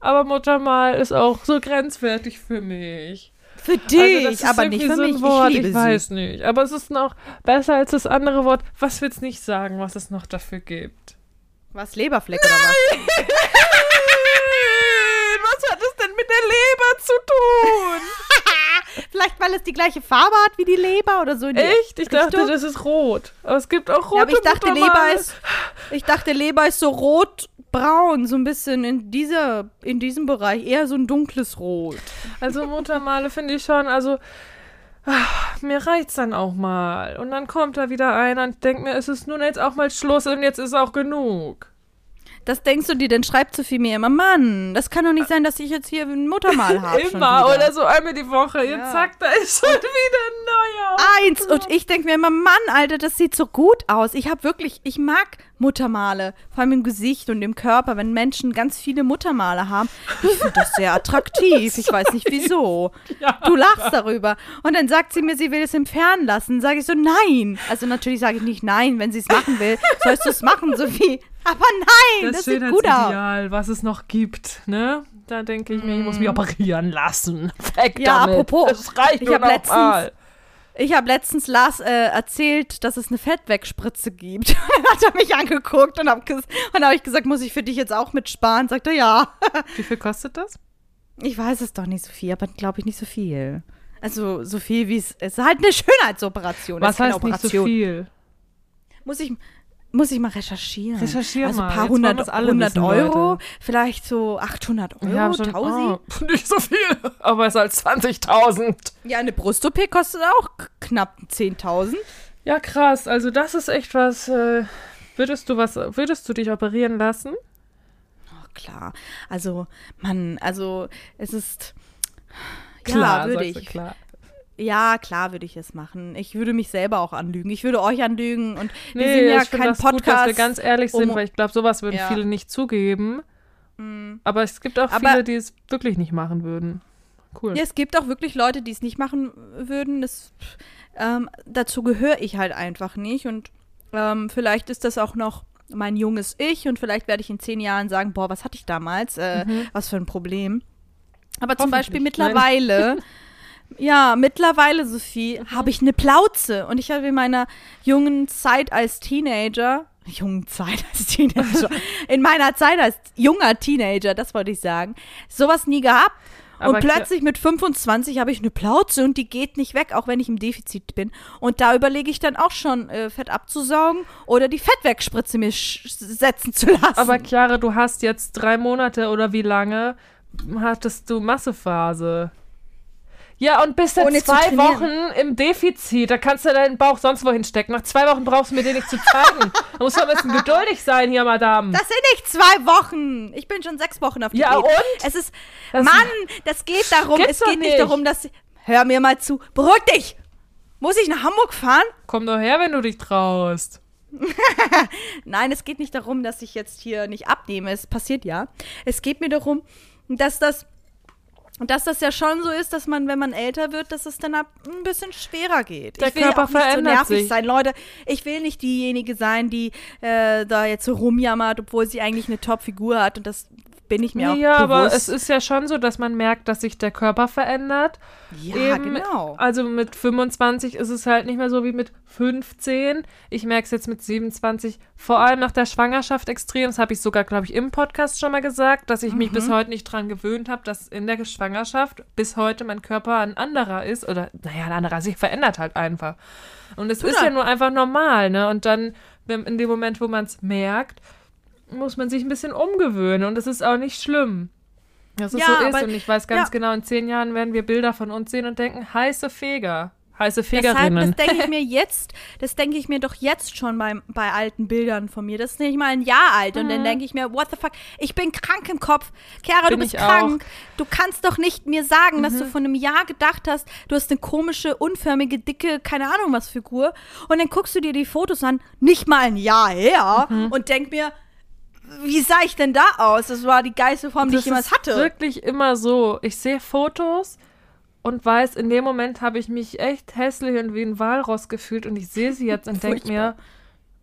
Aber Muttermal ist auch so grenzwertig für mich. Für dich, Also das ist aber nicht für so mich. Wort, ich ich sie. weiß nicht. Aber es ist noch besser als das andere Wort. Was will's nicht sagen, was es noch dafür gibt? Was, Leberfleck oder was? *laughs* was hat es denn mit der Leber zu tun? Vielleicht, weil es die gleiche Farbe hat wie die Leber oder so. Echt? Ich dachte, Richtung? das ist rot. Aber es gibt auch rote Ja, aber ich dachte, Leber ist, ich dachte, Leber ist so rot-braun, so ein bisschen in dieser, in diesem Bereich, eher so ein dunkles Rot. Also Muttermale finde ich schon, also ach, mir reicht's dann auch mal. Und dann kommt da wieder einer und denkt mir, es ist nun jetzt auch mal Schluss und jetzt ist auch genug. Das denkst du dir, dann schreibt Sophie mir immer, Mann, das kann doch nicht sein, dass ich jetzt hier ein Muttermal habe. Immer oder so einmal die Woche. Ja. Jetzt zack, da ist schon wieder ein neuer. Eins. Und ich denke mir immer, Mann, Alter, das sieht so gut aus. Ich habe wirklich, ich mag Muttermale, vor allem im Gesicht und im Körper, wenn Menschen ganz viele Muttermale haben. Ich finde das sehr attraktiv. Ich weiß nicht wieso. Ja. Du lachst darüber. Und dann sagt sie mir, sie will es entfernen lassen. Sage ich so, nein. Also natürlich sage ich nicht nein, wenn sie es machen will. Sollst du es machen, Sophie. Aber nein, das, Das, sieht gut aus. Schönheitsideal, was es noch gibt, ne? Da denke ich mir, ich muss mich operieren lassen. Weg Mm. Ja, damit. apropos, Es reicht ich nur hab noch letztens- mal. Ich habe letztens Lars äh, erzählt, dass es eine Fettwegspritze gibt. *laughs* dann hat er mich angeguckt und habe hab ich gesagt, muss ich für dich jetzt auch mitsparen? Sagt er, ja. *laughs* Wie viel kostet das? Ich weiß es doch nicht so viel, aber glaube ich nicht so viel. Also so viel wie es ist halt eine Schönheitsoperation. Was heißt nicht so Operation. viel? Muss ich muss ich mal recherchieren. Recherchier also mal. ein paar hundert, wir's alle 100 wissen, Euro, Leute. vielleicht so 800 Euro, Ja, schon, 1000. oh, *laughs* nicht so viel, aber besser als 20.000. Ja, eine Brust-OP kostet auch knapp 10.000. Ja, krass. Also das ist echt was. Äh, würdest du was? Würdest du dich operieren lassen? Oh, klar. Also, Mann, also es ist. Klar, ja, würde ich. Klar. Ja, klar würde ich es machen. Ich würde mich selber auch anlügen. Ich würde euch anlügen und wir Nee, sind ja ich kein das gut, dass Podcast. wir ganz ehrlich sind, um- weil ich glaube, sowas würden Ja. viele nicht zugeben. Mm. Aber es gibt auch Aber- viele, die es wirklich nicht machen würden. Cool. Ja, es gibt auch wirklich Leute, die es nicht machen würden. Das, ähm, dazu gehöre ich halt einfach nicht. Und ähm, vielleicht ist das auch noch mein junges Ich und vielleicht werde ich in zehn Jahren sagen, boah, was hatte ich damals? Äh, Mhm. Was für ein Problem. Aber zum Beispiel mittlerweile, *laughs* ja, mittlerweile, Sophie, Mhm. habe ich eine Plauze. Und ich habe in meiner jungen Zeit als Teenager, jungen Zeit als Teenager, *laughs* in meiner Zeit als junger Teenager, das wollte ich sagen, sowas nie gehabt. Aber und plötzlich mit 25 habe ich eine Plauze und die geht nicht weg, auch wenn ich im Defizit bin. Und da überlege ich dann auch schon, äh, Fett abzusaugen oder die Fettwegspritze mir setzen zu lassen. Aber Chiara, du hast jetzt drei Monate oder wie lange hattest du Massephase? Ja, und bist zu zwei. Wochen im Defizit. Da kannst du deinen Bauch sonst wohin stecken. Nach zwei Wochen brauchst du mir den nicht zu zeigen. Da muss man ein bisschen geduldig sein hier, Madame. Das sind nicht zwei Wochen. Ich bin schon sechs Wochen auf die Ja, und? Es ist, Das- Mann, das geht darum, es geht nicht nicht. darum, dass, hör mir mal zu, beruhig dich. Muss ich nach Hamburg fahren? Komm doch her, wenn du dich traust. *laughs* Nein, es geht nicht darum, dass ich jetzt hier nicht abnehme. Es passiert ja. Es geht mir darum, dass das, dass das ja schon so ist, dass man, wenn man älter wird, dass es dann ab ein bisschen schwerer geht. Der ich will Körper auch nicht so verändert nervig sich. sein, Leute. Ich will nicht diejenige sein, die äh, da jetzt so rumjammert, obwohl sie eigentlich eine Top-Figur hat und das bin ich mir auch ja, aber bewusst. es ist ja schon so, dass man merkt, dass sich der Körper verändert. ja, eben, genau. Also mit 25 ist es halt nicht mehr so wie mit 15. Ich merke es jetzt mit 27, vor allem nach der Schwangerschaft extrem. Das habe ich sogar, glaube ich, im Podcast schon mal gesagt, dass ich mich Mhm. bis heute nicht dran gewöhnt habe, dass in der Schwangerschaft bis heute mein Körper ein anderer ist. Oder, naja, ein anderer, sich verändert halt einfach. Und es Tut ist ja nur einfach normal, ne? Und dann, in dem Moment, wo man es merkt, muss man sich ein bisschen umgewöhnen. Und es ist auch nicht schlimm. Dass es Ja, so ist. aber- Und ich weiß ganz ja. genau, in zehn Jahren werden wir Bilder von uns sehen und denken, heiße Feger. Heiße Deshalb, Fegerinnen. das denke ich mir jetzt, das denke ich mir doch jetzt schon bei, bei alten Bildern von mir. Das ist nicht mal ein Jahr alt. Und dann denke ich mir, what the fuck, ich bin krank im Kopf. Chiara, du Bin bist ich krank. Du kannst doch nicht mir sagen, dass du Mhm. vor einem Jahr gedacht hast, du hast eine komische, unförmige, dicke, keine Ahnung was Figur. Und dann guckst du dir die Fotos an, nicht mal ein Jahr her, Mhm. und denk mir, wie sah ich denn da aus? Das war die geilste Form, die ich jemals ist hatte. wirklich immer so. Ich sehe Fotos und weiß, in dem Moment habe ich mich echt hässlich und wie ein Walross gefühlt und ich sehe sie *laughs* jetzt und denke mir,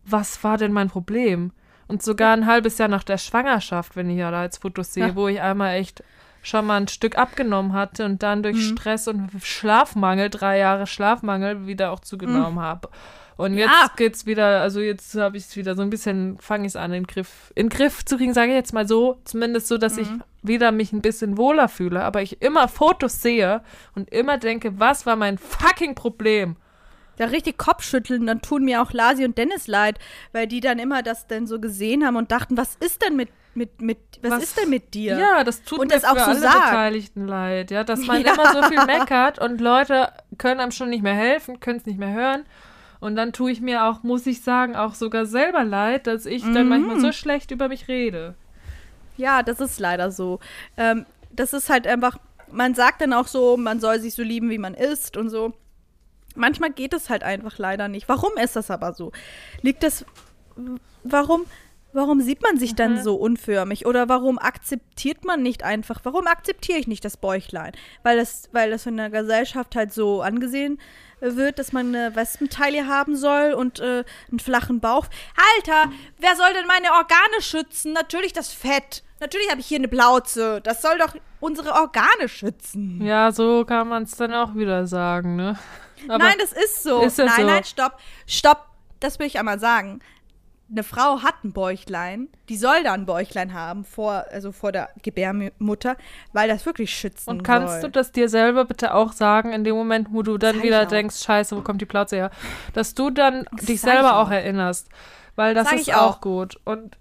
was war denn mein Problem? Und sogar ein halbes Jahr nach der Schwangerschaft, wenn ich ja da jetzt Fotos sehe, Ja. wo ich einmal echt schon mal ein Stück abgenommen hatte und dann durch Mhm. Stress und Schlafmangel, drei Jahre Schlafmangel, wieder auch zugenommen habe. Und jetzt. Ja. geht's wieder, also jetzt habe ich es wieder so ein bisschen, fange ich es an, in den Griff, in Griff zu kriegen, sage ich jetzt mal so, zumindest so, dass ich Mhm. wieder mich ein bisschen wohler fühle, aber ich immer Fotos sehe und immer denke, was war mein fucking Problem? da richtig Kopfschütteln, dann tun mir auch Lasi und Dennis leid, weil die dann immer das dann so gesehen haben und dachten, was ist denn mit, mit, mit, was, Was- ist denn mit dir? Ja, das tut Und mir das auch für so alle sagt. Beteiligten leid, ja, dass man *laughs* Ja. immer so viel meckert und Leute können einem schon nicht mehr helfen, können es nicht mehr hören. Und dann tue ich mir auch, muss ich sagen, auch sogar selber leid, dass ich dann manchmal Mhm. so schlecht über mich rede. Ja, das ist leider so. Ähm, das ist halt einfach, man sagt dann auch so, man soll sich so lieben, wie man ist und so. Manchmal geht es halt einfach leider nicht. Warum ist das aber so? Liegt das, warum, warum sieht man sich dann Mhm. so unförmig? Oder warum akzeptiert man nicht einfach, warum akzeptiere ich nicht das Bäuchlein? Weil das, weil das in der Gesellschaft halt so angesehen äh, wird, dass man eine Wespenteile haben soll und äh, einen flachen Bauch. Alter, wer soll denn meine Organe schützen? Natürlich das Fett. Natürlich habe ich hier eine Plauze. Das soll doch unsere Organe schützen. Ja, so kann man es dann auch wieder sagen, ne? Aber nein, das ist so. Ist das nein, so? nein, stopp. Stopp. Das will ich einmal sagen. Eine Frau hat ein Bäuchlein, die soll da ein Bäuchlein haben vor, also vor der Gebärmutter, weil das wirklich schützen Und kannst soll. du das dir selber bitte auch sagen, in dem Moment, wo du dann ich wieder auch. denkst, scheiße, wo kommt die Plauze her? Dass du dann Das dich selber auch auch. erinnerst. Weil das Sag ist auch auch. gut. Und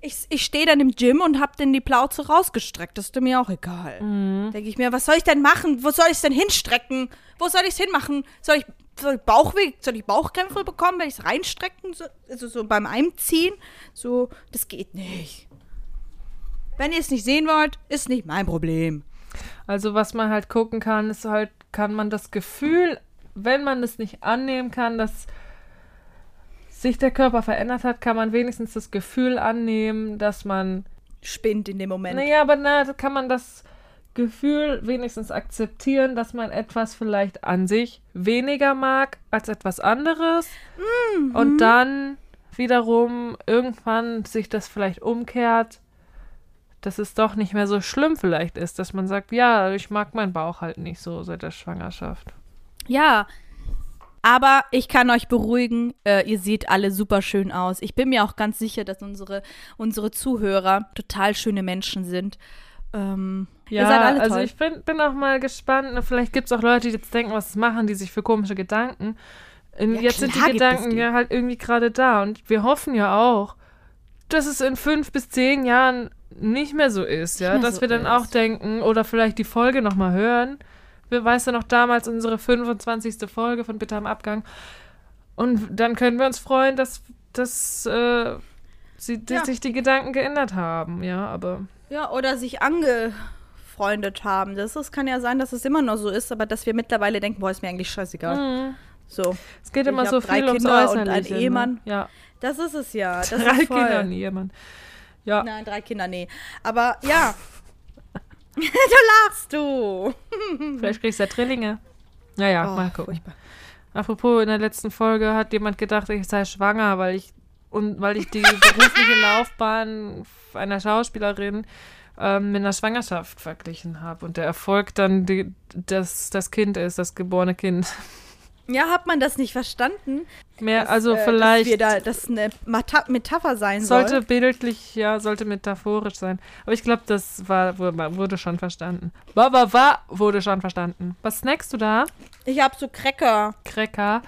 Ich, ich stehe dann im Gym und hab dann die Plauze rausgestreckt. Das ist mir auch egal. Mhm. Denke ich mir, was soll ich denn machen? Wo soll ich es denn hinstrecken? Wo soll ich es hinmachen? Soll ich, soll ich Bauchweh, soll ich Bauchkrämpfe bekommen, wenn ich es reinstrecken? So, also so beim Einziehen? So, das geht nicht. Wenn ihr es nicht sehen wollt, ist nicht mein Problem. also was man halt gucken kann, ist halt, kann man das Gefühl, wenn man es nicht annehmen kann, dass sich der Körper verändert hat, kann man wenigstens das Gefühl annehmen, dass man Spinnt in dem Moment. Naja, aber na, da kann man das Gefühl wenigstens akzeptieren, dass man etwas vielleicht an sich weniger mag als etwas anderes. Mhm. Und dann wiederum irgendwann sich das vielleicht umkehrt, dass es doch nicht mehr so schlimm vielleicht ist, dass man sagt, ja, ich mag meinen Bauch halt nicht so seit der Schwangerschaft. Ja, aber ich kann euch beruhigen, äh, ihr seht alle super schön aus. Ich bin mir auch ganz sicher, dass unsere, unsere Zuhörer total schöne Menschen sind. Ähm, ja, ihr seid alle also toll. ich bin, bin auch mal gespannt. Vielleicht gibt es auch Leute, die jetzt denken, was machen die sich für komische Gedanken. Ja, jetzt sind die Gedanken die. ja halt irgendwie gerade da. Und wir hoffen ja auch, dass es in fünf bis zehn Jahren nicht mehr so ist, ja. Dass so wir dann ist. auch denken oder vielleicht die Folge nochmal hören. Wer weiß ja noch damals unsere 25. Folge von Bitter am Abgang. Und dann können wir uns freuen, dass, dass äh, sie, dass Ja. sich die Gedanken geändert haben, ja, aber. Ja, oder sich angefreundet haben. Das ist, kann ja sein, dass es immer noch so ist, aber dass wir mittlerweile denken, boah, ist mir eigentlich scheißegal. Mhm. So, Es geht Ich immer so drei viel ums Kinder und Äußerliche. einen Ehemann. Ne? Ja, das ist es ja. Das *laughs* drei. Kinder und ein Ehemann. Ja, Nein, drei Kinder, nee. Aber ja. *laughs* du lachst du. *laughs* vielleicht kriegst du ja Drillinge. Naja, Oh, mal gucken. furchtbar. Apropos, in der letzten Folge hat jemand gedacht, ich sei schwanger, weil ich und weil ich die berufliche Laufbahn einer Schauspielerin ähm, mit einer Schwangerschaft verglichen habe und der Erfolg dann die, das, das Kind ist, das geborene Kind. Ja, hat man das nicht verstanden? Mehr, Dass, also äh, vielleicht Dass da, das eine Mata Metapher sein sollte soll. bildlich, ja, sollte metaphorisch sein. Aber ich glaube, das war, wurde, wurde schon verstanden. War, war, war, wurde schon verstanden. Was snackst du da? Ich hab so Cracker. Cracker.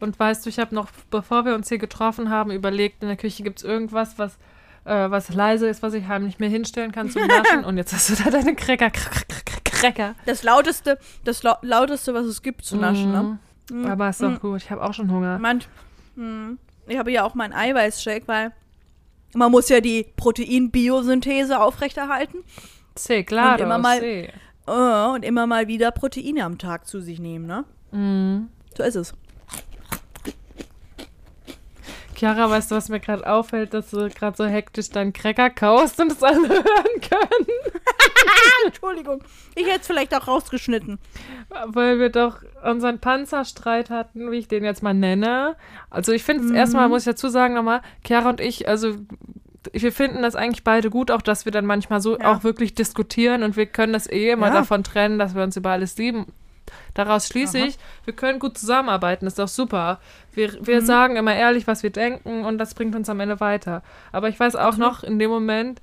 Und weißt du, ich habe noch, bevor wir uns hier getroffen haben, überlegt, in der Küche gibt es irgendwas, was, äh, was leise ist, was ich heimlich mir hinstellen kann zum Naschen. *laughs* Und jetzt hast du da deine Cracker. Cracker. Das lauteste, das lau lauteste, was es gibt zu naschen, ne? Mhm. Aber ist doch gut. Ich habe auch schon Hunger. Manch, hm, ich habe ja auch meinen Eiweißshake, weil man muss ja die Proteinbiosynthese aufrechterhalten Sí, claro, immer mal- sí. äh, und immer mal wieder Proteine am Tag zu sich nehmen, ne? Mhm. So ist es. Chiara, weißt du, was mir gerade auffällt, dass du gerade so hektisch deinen Cracker kaust und es alle *laughs* hören können? *laughs* Entschuldigung. Ich hätte es vielleicht auch rausgeschnitten. Weil wir doch unseren Panzerstreit hatten, wie ich den jetzt mal nenne. Also ich finde es Mhm. erstmal, muss ich dazu sagen nochmal, Chiara und ich, also wir finden das eigentlich beide gut, auch dass wir dann manchmal so Ja. auch wirklich diskutieren und wir können das eh immer Ja. davon trennen, dass wir uns über alles lieben. Daraus schließe Aha. ich, wir können gut zusammenarbeiten, ist doch super. Wir, wir Mhm. sagen immer ehrlich, was wir denken und das bringt uns am Ende weiter. Aber ich weiß auch noch in dem Moment,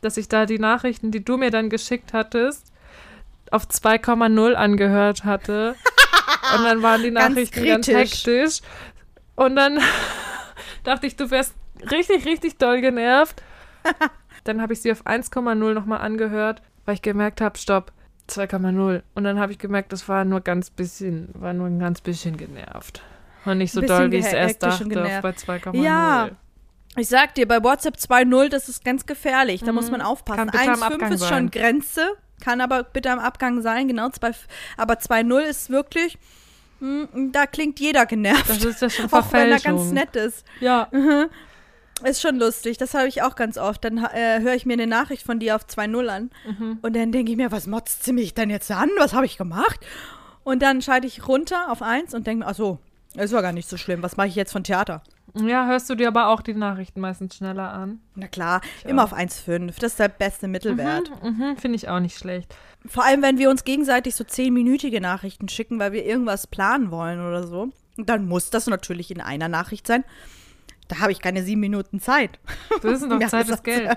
dass ich da die Nachrichten, die du mir dann geschickt hattest, auf 2,0 angehört hatte. *laughs* Und dann waren die Ganz Nachrichten ganz, kritisch. hektisch. Und dann *laughs* dachte ich, du wärst richtig, richtig doll genervt. *laughs* Dann habe ich sie auf 1,0 nochmal angehört, weil ich gemerkt habe, stopp, 2,0. Und dann habe ich gemerkt, das war nur ganz bisschen, war nur ein ganz bisschen genervt. Und nicht so doll, wie ich es erst dachte, bei 2,0. Ja. Ich sag dir, bei WhatsApp 2.0, das ist ganz gefährlich. Da muss man aufpassen. Mhm. Kann bitte am 1.5 Abgang ist schon Grenze, kann aber bitte am Abgang sein, genau. Zwei, aber 2.0 ist wirklich, hm, da klingt jeder genervt. Das ist ja schon *laughs* auch wenn er ganz nett ist. Ja. Ist schon lustig, das habe ich auch ganz oft. Dann äh, höre ich mir eine Nachricht von dir auf 2.0 an Mhm. und dann denke ich mir, was motzt sie mich denn jetzt an? Was habe ich gemacht? Und dann schalte ich runter auf 1 und denke mir, ach so, das war gar nicht so schlimm. Was mache ich jetzt von Theater? Ja, hörst du dir aber auch die Nachrichten meistens schneller an? Na klar, immer auf 1,5. Das ist der beste Mittelwert. Mhm, Finde ich auch nicht schlecht. Vor allem, wenn wir uns gegenseitig so zehnminütige Nachrichten schicken, weil wir irgendwas planen wollen oder so. Dann muss das natürlich in einer Nachricht sein. Da habe ich keine sieben Minuten Zeit. Das ist doch Ja, *laughs* Zeit ist Geld.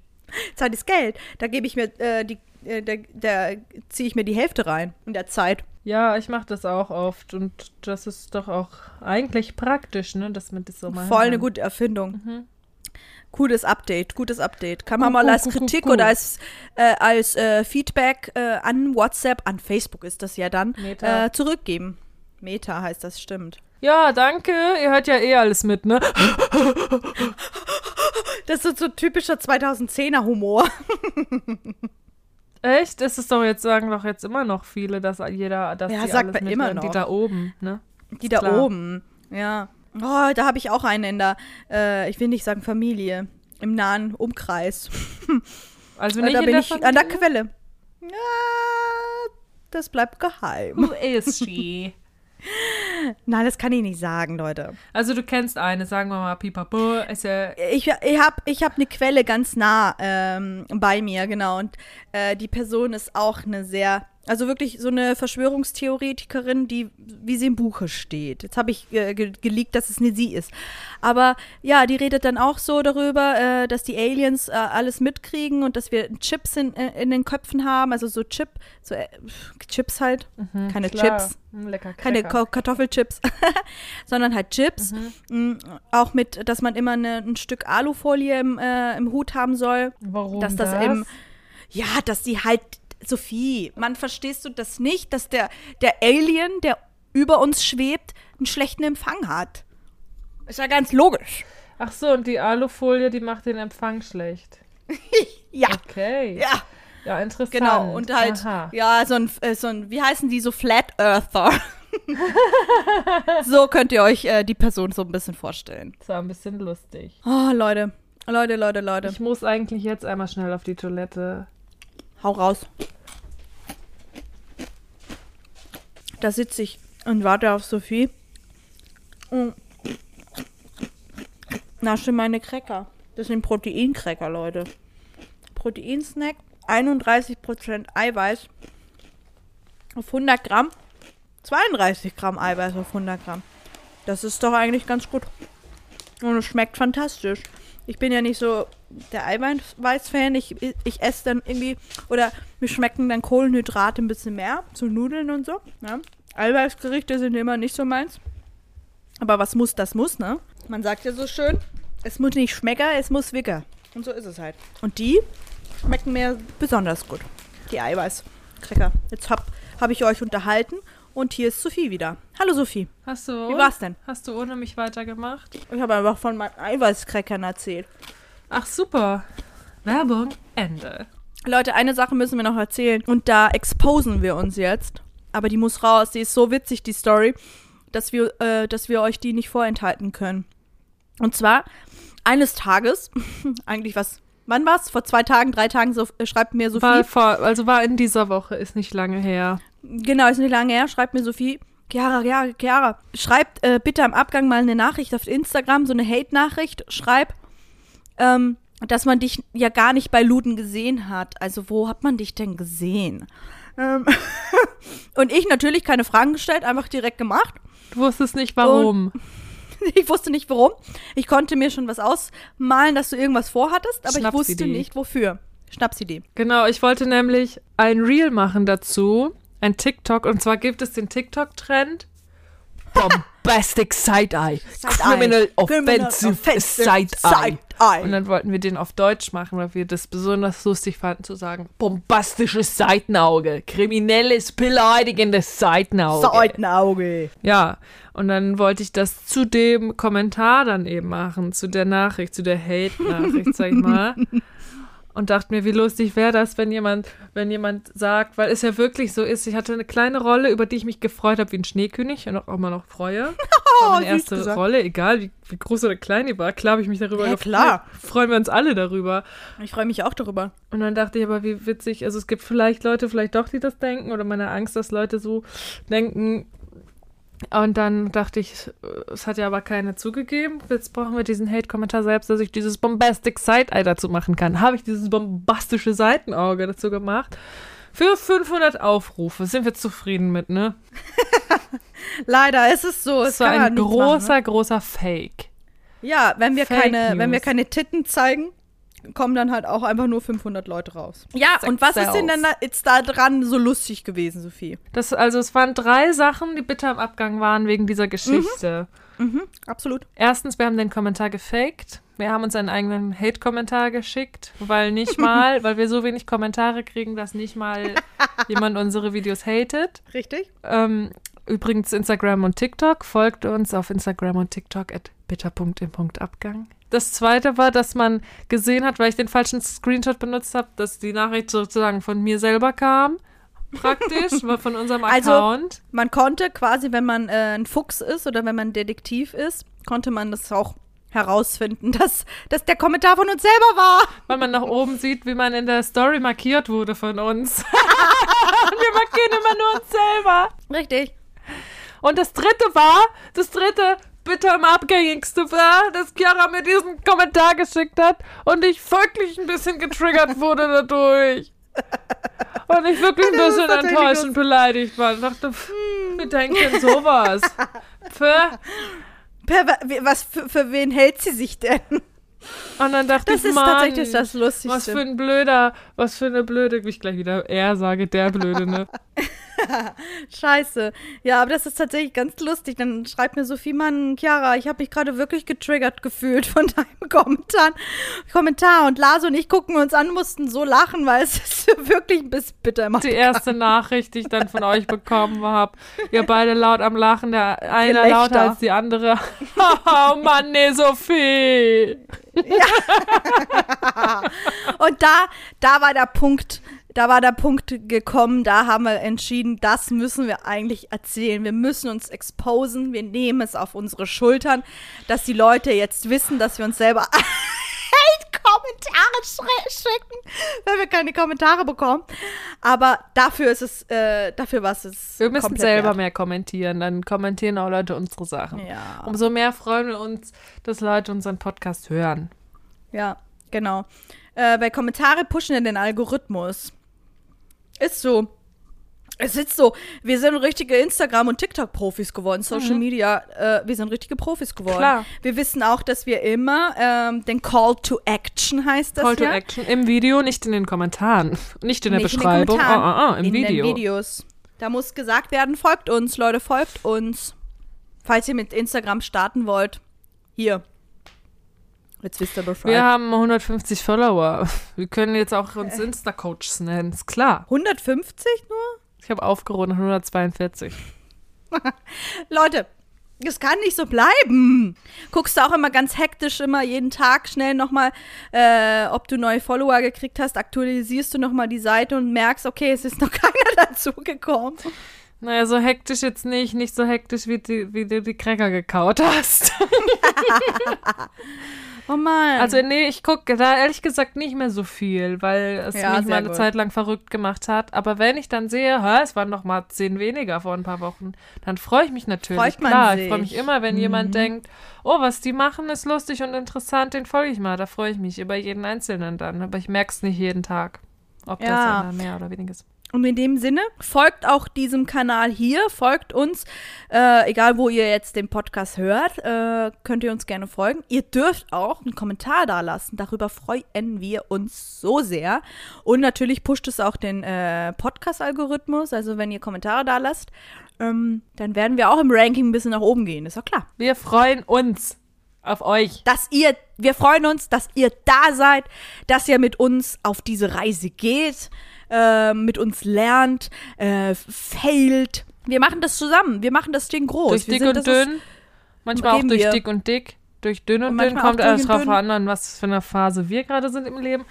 *laughs* Zeit ist Geld. Da gebe ich mir äh, die, äh, da, da ziehe ich mir die Hälfte rein in der Zeit. Ja, ich mache das auch oft und das ist doch auch eigentlich praktisch, ne, dass man das so mal Voll eine hat. gute Erfindung. Mhm. Gutes Update, gutes Update. Kann man mal als Kritik oder als, äh, als äh, Feedback äh, an WhatsApp, an Facebook ist das ja dann, äh, zurückgeben. Meta heißt das, stimmt. Ja, danke. Ihr hört ja eh alles mit, ne? Das ist so typischer 2010er Humor. Echt? Das ist doch jetzt, sagen doch jetzt immer noch viele, dass jeder, dass Ja, die sagt alles immer Die noch. da oben, ne? Die da Klar. oben. Ja. Oh, da habe ich auch einen in der, äh, ich will nicht sagen Familie, im nahen Umkreis. Also Äh, nicht da in bin ich an der Familie? Quelle. Ja, das bleibt geheim. Who is she? *laughs* Nein, das kann ich nicht sagen, Leute. Also du kennst eine, sagen wir mal, Pipapo, ist ja Ich, ich habe ich hab eine Quelle ganz nah ähm, bei mir, genau. Und äh, die Person ist auch eine sehr, also wirklich so eine Verschwörungstheoretikerin, die, wie sie im Buche steht. Jetzt habe ich äh, ge geleakt, dass es nicht sie ist. Aber ja, die redet dann auch so darüber, äh, dass die Aliens äh, alles mitkriegen und dass wir Chips in, äh, in den Köpfen haben, also so Chip, so äh, Chips halt, keine Mhm, klar. Chips. Mm, Lecker Keine. Ko Kartoffelchips, *laughs* sondern halt Chips. Mhm. Mm, Auch mit, dass man immer eine, ein Stück Alufolie im, äh, im Hut haben soll. Warum dass das, das? im. Ja, dass die halt. Sophie, man verstehst du das nicht, dass der, der Alien, der über uns schwebt, einen schlechten Empfang hat. Ist ja ganz logisch. Ach so, und die Alufolie, die macht den Empfang schlecht. *laughs* Ja. Okay. Ja, Ja, interessant. genau. Und halt, Aha. ja, so ein, äh, so ein, wie heißen die, so Flat Earther. *laughs* so könnt ihr euch äh, die Person so ein bisschen vorstellen. Das war ein bisschen lustig. Oh, Leute. Leute, Leute, Leute. Ich muss eigentlich jetzt einmal schnell auf die Toilette. Hau raus. Da sitze ich und warte auf Sophie. Und nasche meine Cracker. Das sind Proteincracker, Leute. Proteinsnack, 31% Eiweiß auf 100 Gramm. 32 Gramm Eiweiß auf 100 Gramm. Das ist doch eigentlich ganz gut. Und es schmeckt fantastisch. Ich bin ja nicht so der Eiweiß-Fan. Ich, ich esse dann irgendwie, oder mir schmecken dann Kohlenhydrate ein bisschen mehr, so Nudeln und so. Ja. Eiweißgerichte sind immer nicht so meins. Aber was muss, das muss, ne? Man sagt ja so schön, es muss nicht schmecker, es muss wicker. Und so ist es halt. Und die schmecken mir besonders gut. Die Eiweißcracker. Jetzt hab, hab ich euch unterhalten und hier ist Sophie wieder. Hallo Sophie. Hast du. Wie war's denn? Hast du ohne mich weitergemacht? Ich habe einfach von meinen Eiweißcrackern erzählt. Ach, super. Werbung, Ende. Leute, eine Sache müssen wir noch erzählen. Und da exposen wir uns jetzt. Aber die muss raus. Die ist so witzig, die Story, dass wir, äh, dass wir euch die nicht vorenthalten können. Und zwar, eines Tages, *laughs* eigentlich was, wann war's? Vor zwei Tagen, drei Tagen, so, äh, schreibt mir Sophie. War vor, also war in dieser Woche, ist nicht lange her. Genau, ist nicht lange her, schreibt mir Sophie. Chiara, Chiara, Chiara, schreibt äh, bitte am Abgang mal eine Nachricht auf Instagram, so eine Hate-Nachricht. Schreib, ähm, dass man dich ja gar nicht bei Luden gesehen hat. Also, wo hat man dich denn gesehen? Ähm, *laughs* und ich natürlich keine Fragen gestellt, einfach direkt gemacht. Du wusstest nicht warum. *laughs* Ich wusste nicht warum. Ich konnte mir schon was ausmalen, dass du irgendwas vorhattest, aber ich wusste nicht wofür. Schnapsidee. Genau, ich wollte nämlich ein Reel machen dazu, ein TikTok, und zwar gibt es den TikTok-Trend. Bombastic Side-Eye. Criminal Offensive Side-Eye. Und dann wollten wir den auf Deutsch machen, weil wir das besonders lustig fanden zu sagen. Bombastisches Seitenauge. Kriminelles, beleidigendes Seitenauge. Seitenauge. Ja, und dann wollte ich das zu dem Kommentar dann eben machen, zu der Nachricht, zu der Hate-Nachricht, sag ich mal. *laughs* Und dachte mir, wie lustig wäre das, wenn jemand, wenn jemand sagt, weil es ja wirklich so ist, ich hatte eine kleine Rolle, über die ich mich gefreut habe wie ein Schneekönig und auch immer noch freue. *laughs* war meine erste gesagt. Rolle, egal wie, wie groß oder klein die war, klar habe ich mich darüber Ja, gefreut. klar. Freuen wir uns alle darüber. Ich freue mich auch darüber. Und dann dachte ich aber, wie witzig, also es gibt vielleicht Leute, vielleicht doch, die das denken, oder meine Angst, dass Leute so denken. Und dann dachte ich, es hat ja aber keiner zugegeben. Jetzt brauchen wir diesen Hate-Kommentar selbst, dass ich dieses Bombastic Side-Eye dazu machen kann. Habe ich dieses bombastische Seitenauge dazu gemacht. Für 500 Aufrufe. Sind wir zufrieden mit, ne? *laughs* Leider ist es so. Es war ein großer, Machen, großer Fake. ne? Ja, wenn wir, Fake keine, wenn wir keine Titten zeigen, kommen dann halt auch einfach nur 500 Leute raus. Ja, Sex und was ist denn dann da, jetzt da dran so lustig gewesen, Sophie? Das, also es waren drei Sachen, die bitter im Abgang waren wegen dieser Geschichte. Mhm, absolut. Erstens, wir haben den Kommentar gefaked. Wir haben uns einen eigenen Hate-Kommentar geschickt, weil nicht *laughs* mal, weil wir so wenig Kommentare kriegen, dass nicht mal *laughs* jemand unsere Videos hatet. Richtig? Ähm, übrigens Instagram und TikTok. Folgt uns auf Instagram und TikTok at bitter.im.abgang. Das zweite war, dass man gesehen hat, weil ich den falschen Screenshot benutzt habe, dass die Nachricht sozusagen von mir selber kam. Praktisch, *laughs* von unserem Also- Account. Man konnte quasi, wenn man äh, ein Fuchs ist oder wenn man Detektiv ist, konnte man das auch herausfinden, *laughs* dass, dass der Kommentar von uns selber war. Weil man nach oben sieht, wie man in der Story markiert wurde von uns. *laughs* Wir markieren immer nur uns selber. Richtig. Und das dritte war, das dritte bitter am abgängigste war, dass Chiara mir diesen Kommentar geschickt hat und ich wirklich ein bisschen getriggert wurde dadurch. Und ich wirklich ein bisschen enttäuschend beleidigt war. Ich dachte, pff, wir denken sowas. Pff. Per, was für, für wen hält sie sich denn? Und dann dachte Das ich, ist Mann, tatsächlich das Lustigste. was für ein blöder, was für eine blöde, wie ich gleich wieder er sage, der blöde, ne? *laughs* *laughs* Scheiße. Ja, aber das ist tatsächlich ganz lustig. Dann schreibt mir Sophie, Mann, Chiara, ich habe mich gerade wirklich getriggert gefühlt von *laughs* deinem Kommentar. Kommentar. Und Lars und ich gucken uns an, mussten so lachen, weil es ist *laughs* wirklich ein bisschen bitter im Die erste Nachricht, die ich dann von euch bekommen habe. Ihr beide laut am Lachen, der eine lauter als die andere. oh Mann, nee, Sophie. Und da, da war der Punkt, da war der Punkt gekommen, da haben wir entschieden, das müssen wir eigentlich erzählen. Wir müssen uns exposen, wir nehmen es auf unsere Schultern, dass die Leute jetzt wissen, dass wir uns selber *laughs* Hate-Kommentare schicken, weil wir keine Kommentare bekommen. Aber dafür ist es, äh, dafür war es Wir müssen selber wert. mehr kommentieren, dann kommentieren auch Leute unsere Sachen. Ja. Umso mehr freuen wir uns, dass Leute unseren Podcast hören. Ja, genau. Äh, bei Kommentare pushen ja den Algorithmus. Ist so. Es ist so, wir sind richtige Instagram- und TikTok-Profis geworden, Social Media, äh, wir sind richtige Profis geworden. Mhm. Klar. Wir wissen auch, dass wir immer ähm, den Call to Action heißt das Call to ja. Action im Video, nicht in den Kommentaren. *laughs* Nicht in der Nicht Beschreibung. in ah, ah, ah, im in Video. den Videos. Da muss gesagt werden, folgt uns, Leute, folgt uns. Falls ihr mit Instagram starten wollt, hier. Jetzt wisst ihr Bescheid. Wir haben 150 Follower. Wir können jetzt auch uns Insta-Coaches nennen, ist klar. 150 nur? Ich habe aufgerundet 142. *laughs* Leute, es kann nicht so bleiben. Guckst du auch immer ganz hektisch immer jeden Tag schnell nochmal, äh, ob du neue Follower gekriegt hast, aktualisierst du nochmal die Seite und merkst, okay, es ist noch *laughs* keiner dazugekommen. Naja, so hektisch jetzt nicht. Nicht so hektisch, wie, die, wie du die Cracker gekaut hast. *laughs* Oh Mann. Also, nee, ich gucke da ehrlich gesagt nicht mehr so viel, weil es Ja, mich mal eine gut. Zeit lang verrückt gemacht hat. Aber wenn ich dann sehe, hä, es waren noch mal zehn weniger vor ein paar Wochen, dann freue ich mich natürlich. Freut man Klar, ich sich. freue mich immer, wenn jemand denkt, oh, was die machen, ist lustig und interessant, den folge ich mal. Da freue ich mich über jeden Einzelnen dann. Aber ich merke es nicht jeden Tag, ob Ja. das einer mehr oder weniger ist. Und in dem Sinne, folgt auch diesem Kanal hier, folgt uns, äh, egal wo ihr jetzt den Podcast hört, äh, könnt ihr uns gerne folgen. Ihr dürft auch einen Kommentar da lassen, darüber freuen wir uns so sehr. Und natürlich pusht es auch den äh, Podcast-Algorithmus, also wenn ihr Kommentare da lasst, ähm, dann werden wir auch im Ranking ein bisschen nach oben gehen, ist doch klar. Wir freuen uns auf euch. Dass ihr, wir freuen uns, dass ihr da seid, dass ihr mit uns auf diese Reise geht, äh, mit uns lernt, äh, failt. Wir machen das zusammen. Wir machen das Ding groß. Durch wir dick sind- und ist- dünn. Manchmal auch durch wir. dick und dick. Durch dünn und, Und dünn kommt alles drauf dünn. an, was für eine Phase wir gerade sind im Leben.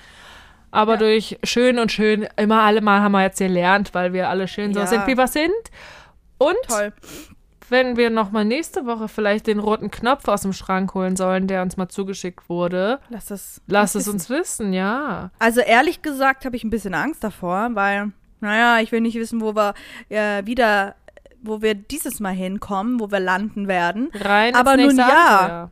Aber Ja. durch schön und schön, immer alle Mal haben wir jetzt gelernt, weil wir alle schön so Ja. sind, wie wir sind. Und Toll. Wenn wir nochmal nächste Woche vielleicht den roten Knopf aus dem Schrank holen sollen, der uns mal zugeschickt wurde, Lass das. lasst es wissen. uns wissen, ja. Also ehrlich gesagt habe ich ein bisschen Angst davor, weil, naja, ich will nicht wissen, wo wir äh, wieder, wo wir dieses Mal hinkommen, wo wir landen werden. Rein Aber ins nun ja.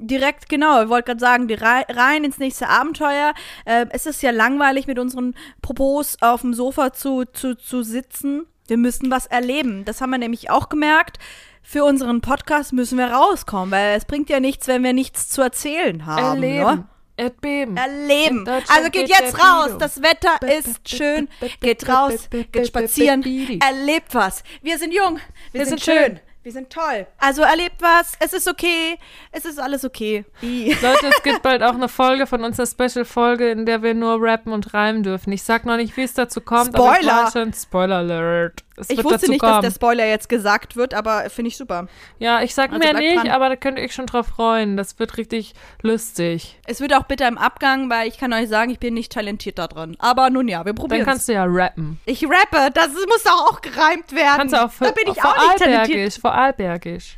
Direkt, genau. Ich wollte gerade sagen, die rei rein ins nächste Abenteuer. Äh, es ist ja langweilig, mit unseren Popos auf dem Sofa zu, zu, zu sitzen. Wir müssen was erleben. Das haben wir nämlich auch gemerkt. Für unseren Podcast müssen wir rauskommen, weil es bringt ja nichts, wenn wir nichts zu erzählen haben. Erleben. Ne? Erdbeben. Erleben. Also geht geht jetzt raus. Das Wetter ist schön. Geht raus, geht spazieren, erlebt was. Wir sind jung, wir, Wir sind, sind schön. Wir sind toll. Also erlebt was. Es ist okay. Es ist alles okay. I. Leute, es gibt bald auch eine Folge von uns, eine Special-Folge, in der wir nur rappen und reimen dürfen. Ich sag noch nicht, wie es dazu kommt, aber Spoiler! weiß schon, Spoiler Alert. Es Ich wusste nicht, kommen. dass der Spoiler jetzt gesagt wird, aber finde ich super. ja, ich sag Also bleibt nicht, dran. aber da könnt ihr euch schon drauf freuen. Das wird richtig lustig. Es wird auch bitter im Abgang, weil ich kann euch sagen, ich bin nicht talentiert da drin. Aber nun ja, wir Dann probieren kannst du ja rappen. Ich rappe, das muss doch auch gereimt werden. Kannst du auch da bin ich auch nicht talentiert. Vorarlbergisch.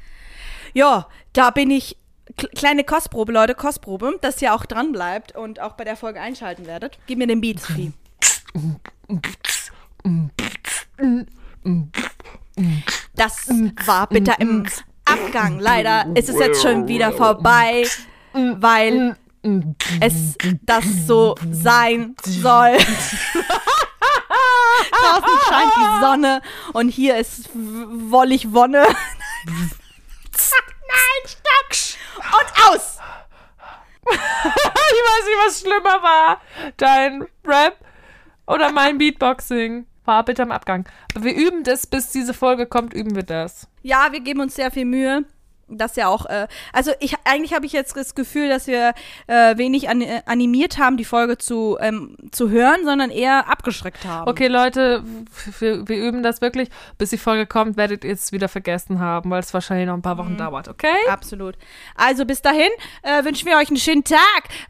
Ja, da bin ich. Kleine Kostprobe, Leute, Kostprobe, dass ihr auch dran bleibt und auch bei der Folge einschalten werdet. Gib mir den Beat, Sophie. *laughs* Das war bitter im Abgang. Leider ist es jetzt schon wieder vorbei, weil es das so sein soll. *laughs* Draußen scheint die Sonne und hier ist wollig Wonne. Nein, stopp! Und aus! *laughs* Ich weiß nicht, was schlimmer war. Dein Rap oder mein Beatboxing. War bitte am Abgang. Aber wir üben das, bis diese Folge kommt, üben wir das. Ja, wir geben uns sehr viel Mühe. Das ja auch, äh, also ich eigentlich habe ich jetzt das Gefühl, dass wir äh, wenig an, äh, animiert haben, die Folge zu, ähm, zu hören, sondern eher abgeschreckt haben. Okay, Leute, wir, wir üben das wirklich. Bis die Folge kommt, werdet ihr es wieder vergessen haben, weil es wahrscheinlich noch ein paar Wochen dauert, okay? Absolut. Also bis dahin äh, wünschen wir euch einen schönen Tag.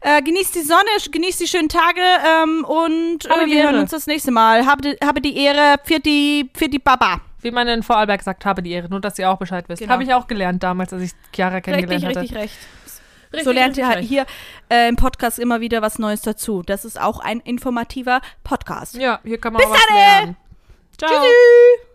Äh, genießt die Sonne, genießt die schönen Tage ähm, und äh, wir hören uns das nächste Mal. Habe, habe die Ehre, für die, für die Baba. Wie man in Vorarlberg sagt, habe die Ehre, nur dass ihr auch Bescheid wisst. Genau. Habe ich auch gelernt damals, als ich Chiara kennengelernt Richtig, hatte. richtig recht. Richtig, so lernt ihr richtig halt hier äh, im Podcast immer wieder was Neues dazu. Das ist auch ein informativer Podcast. Ja, hier kann man Bis auch was dann, lernen. Ciao. Tschüssi.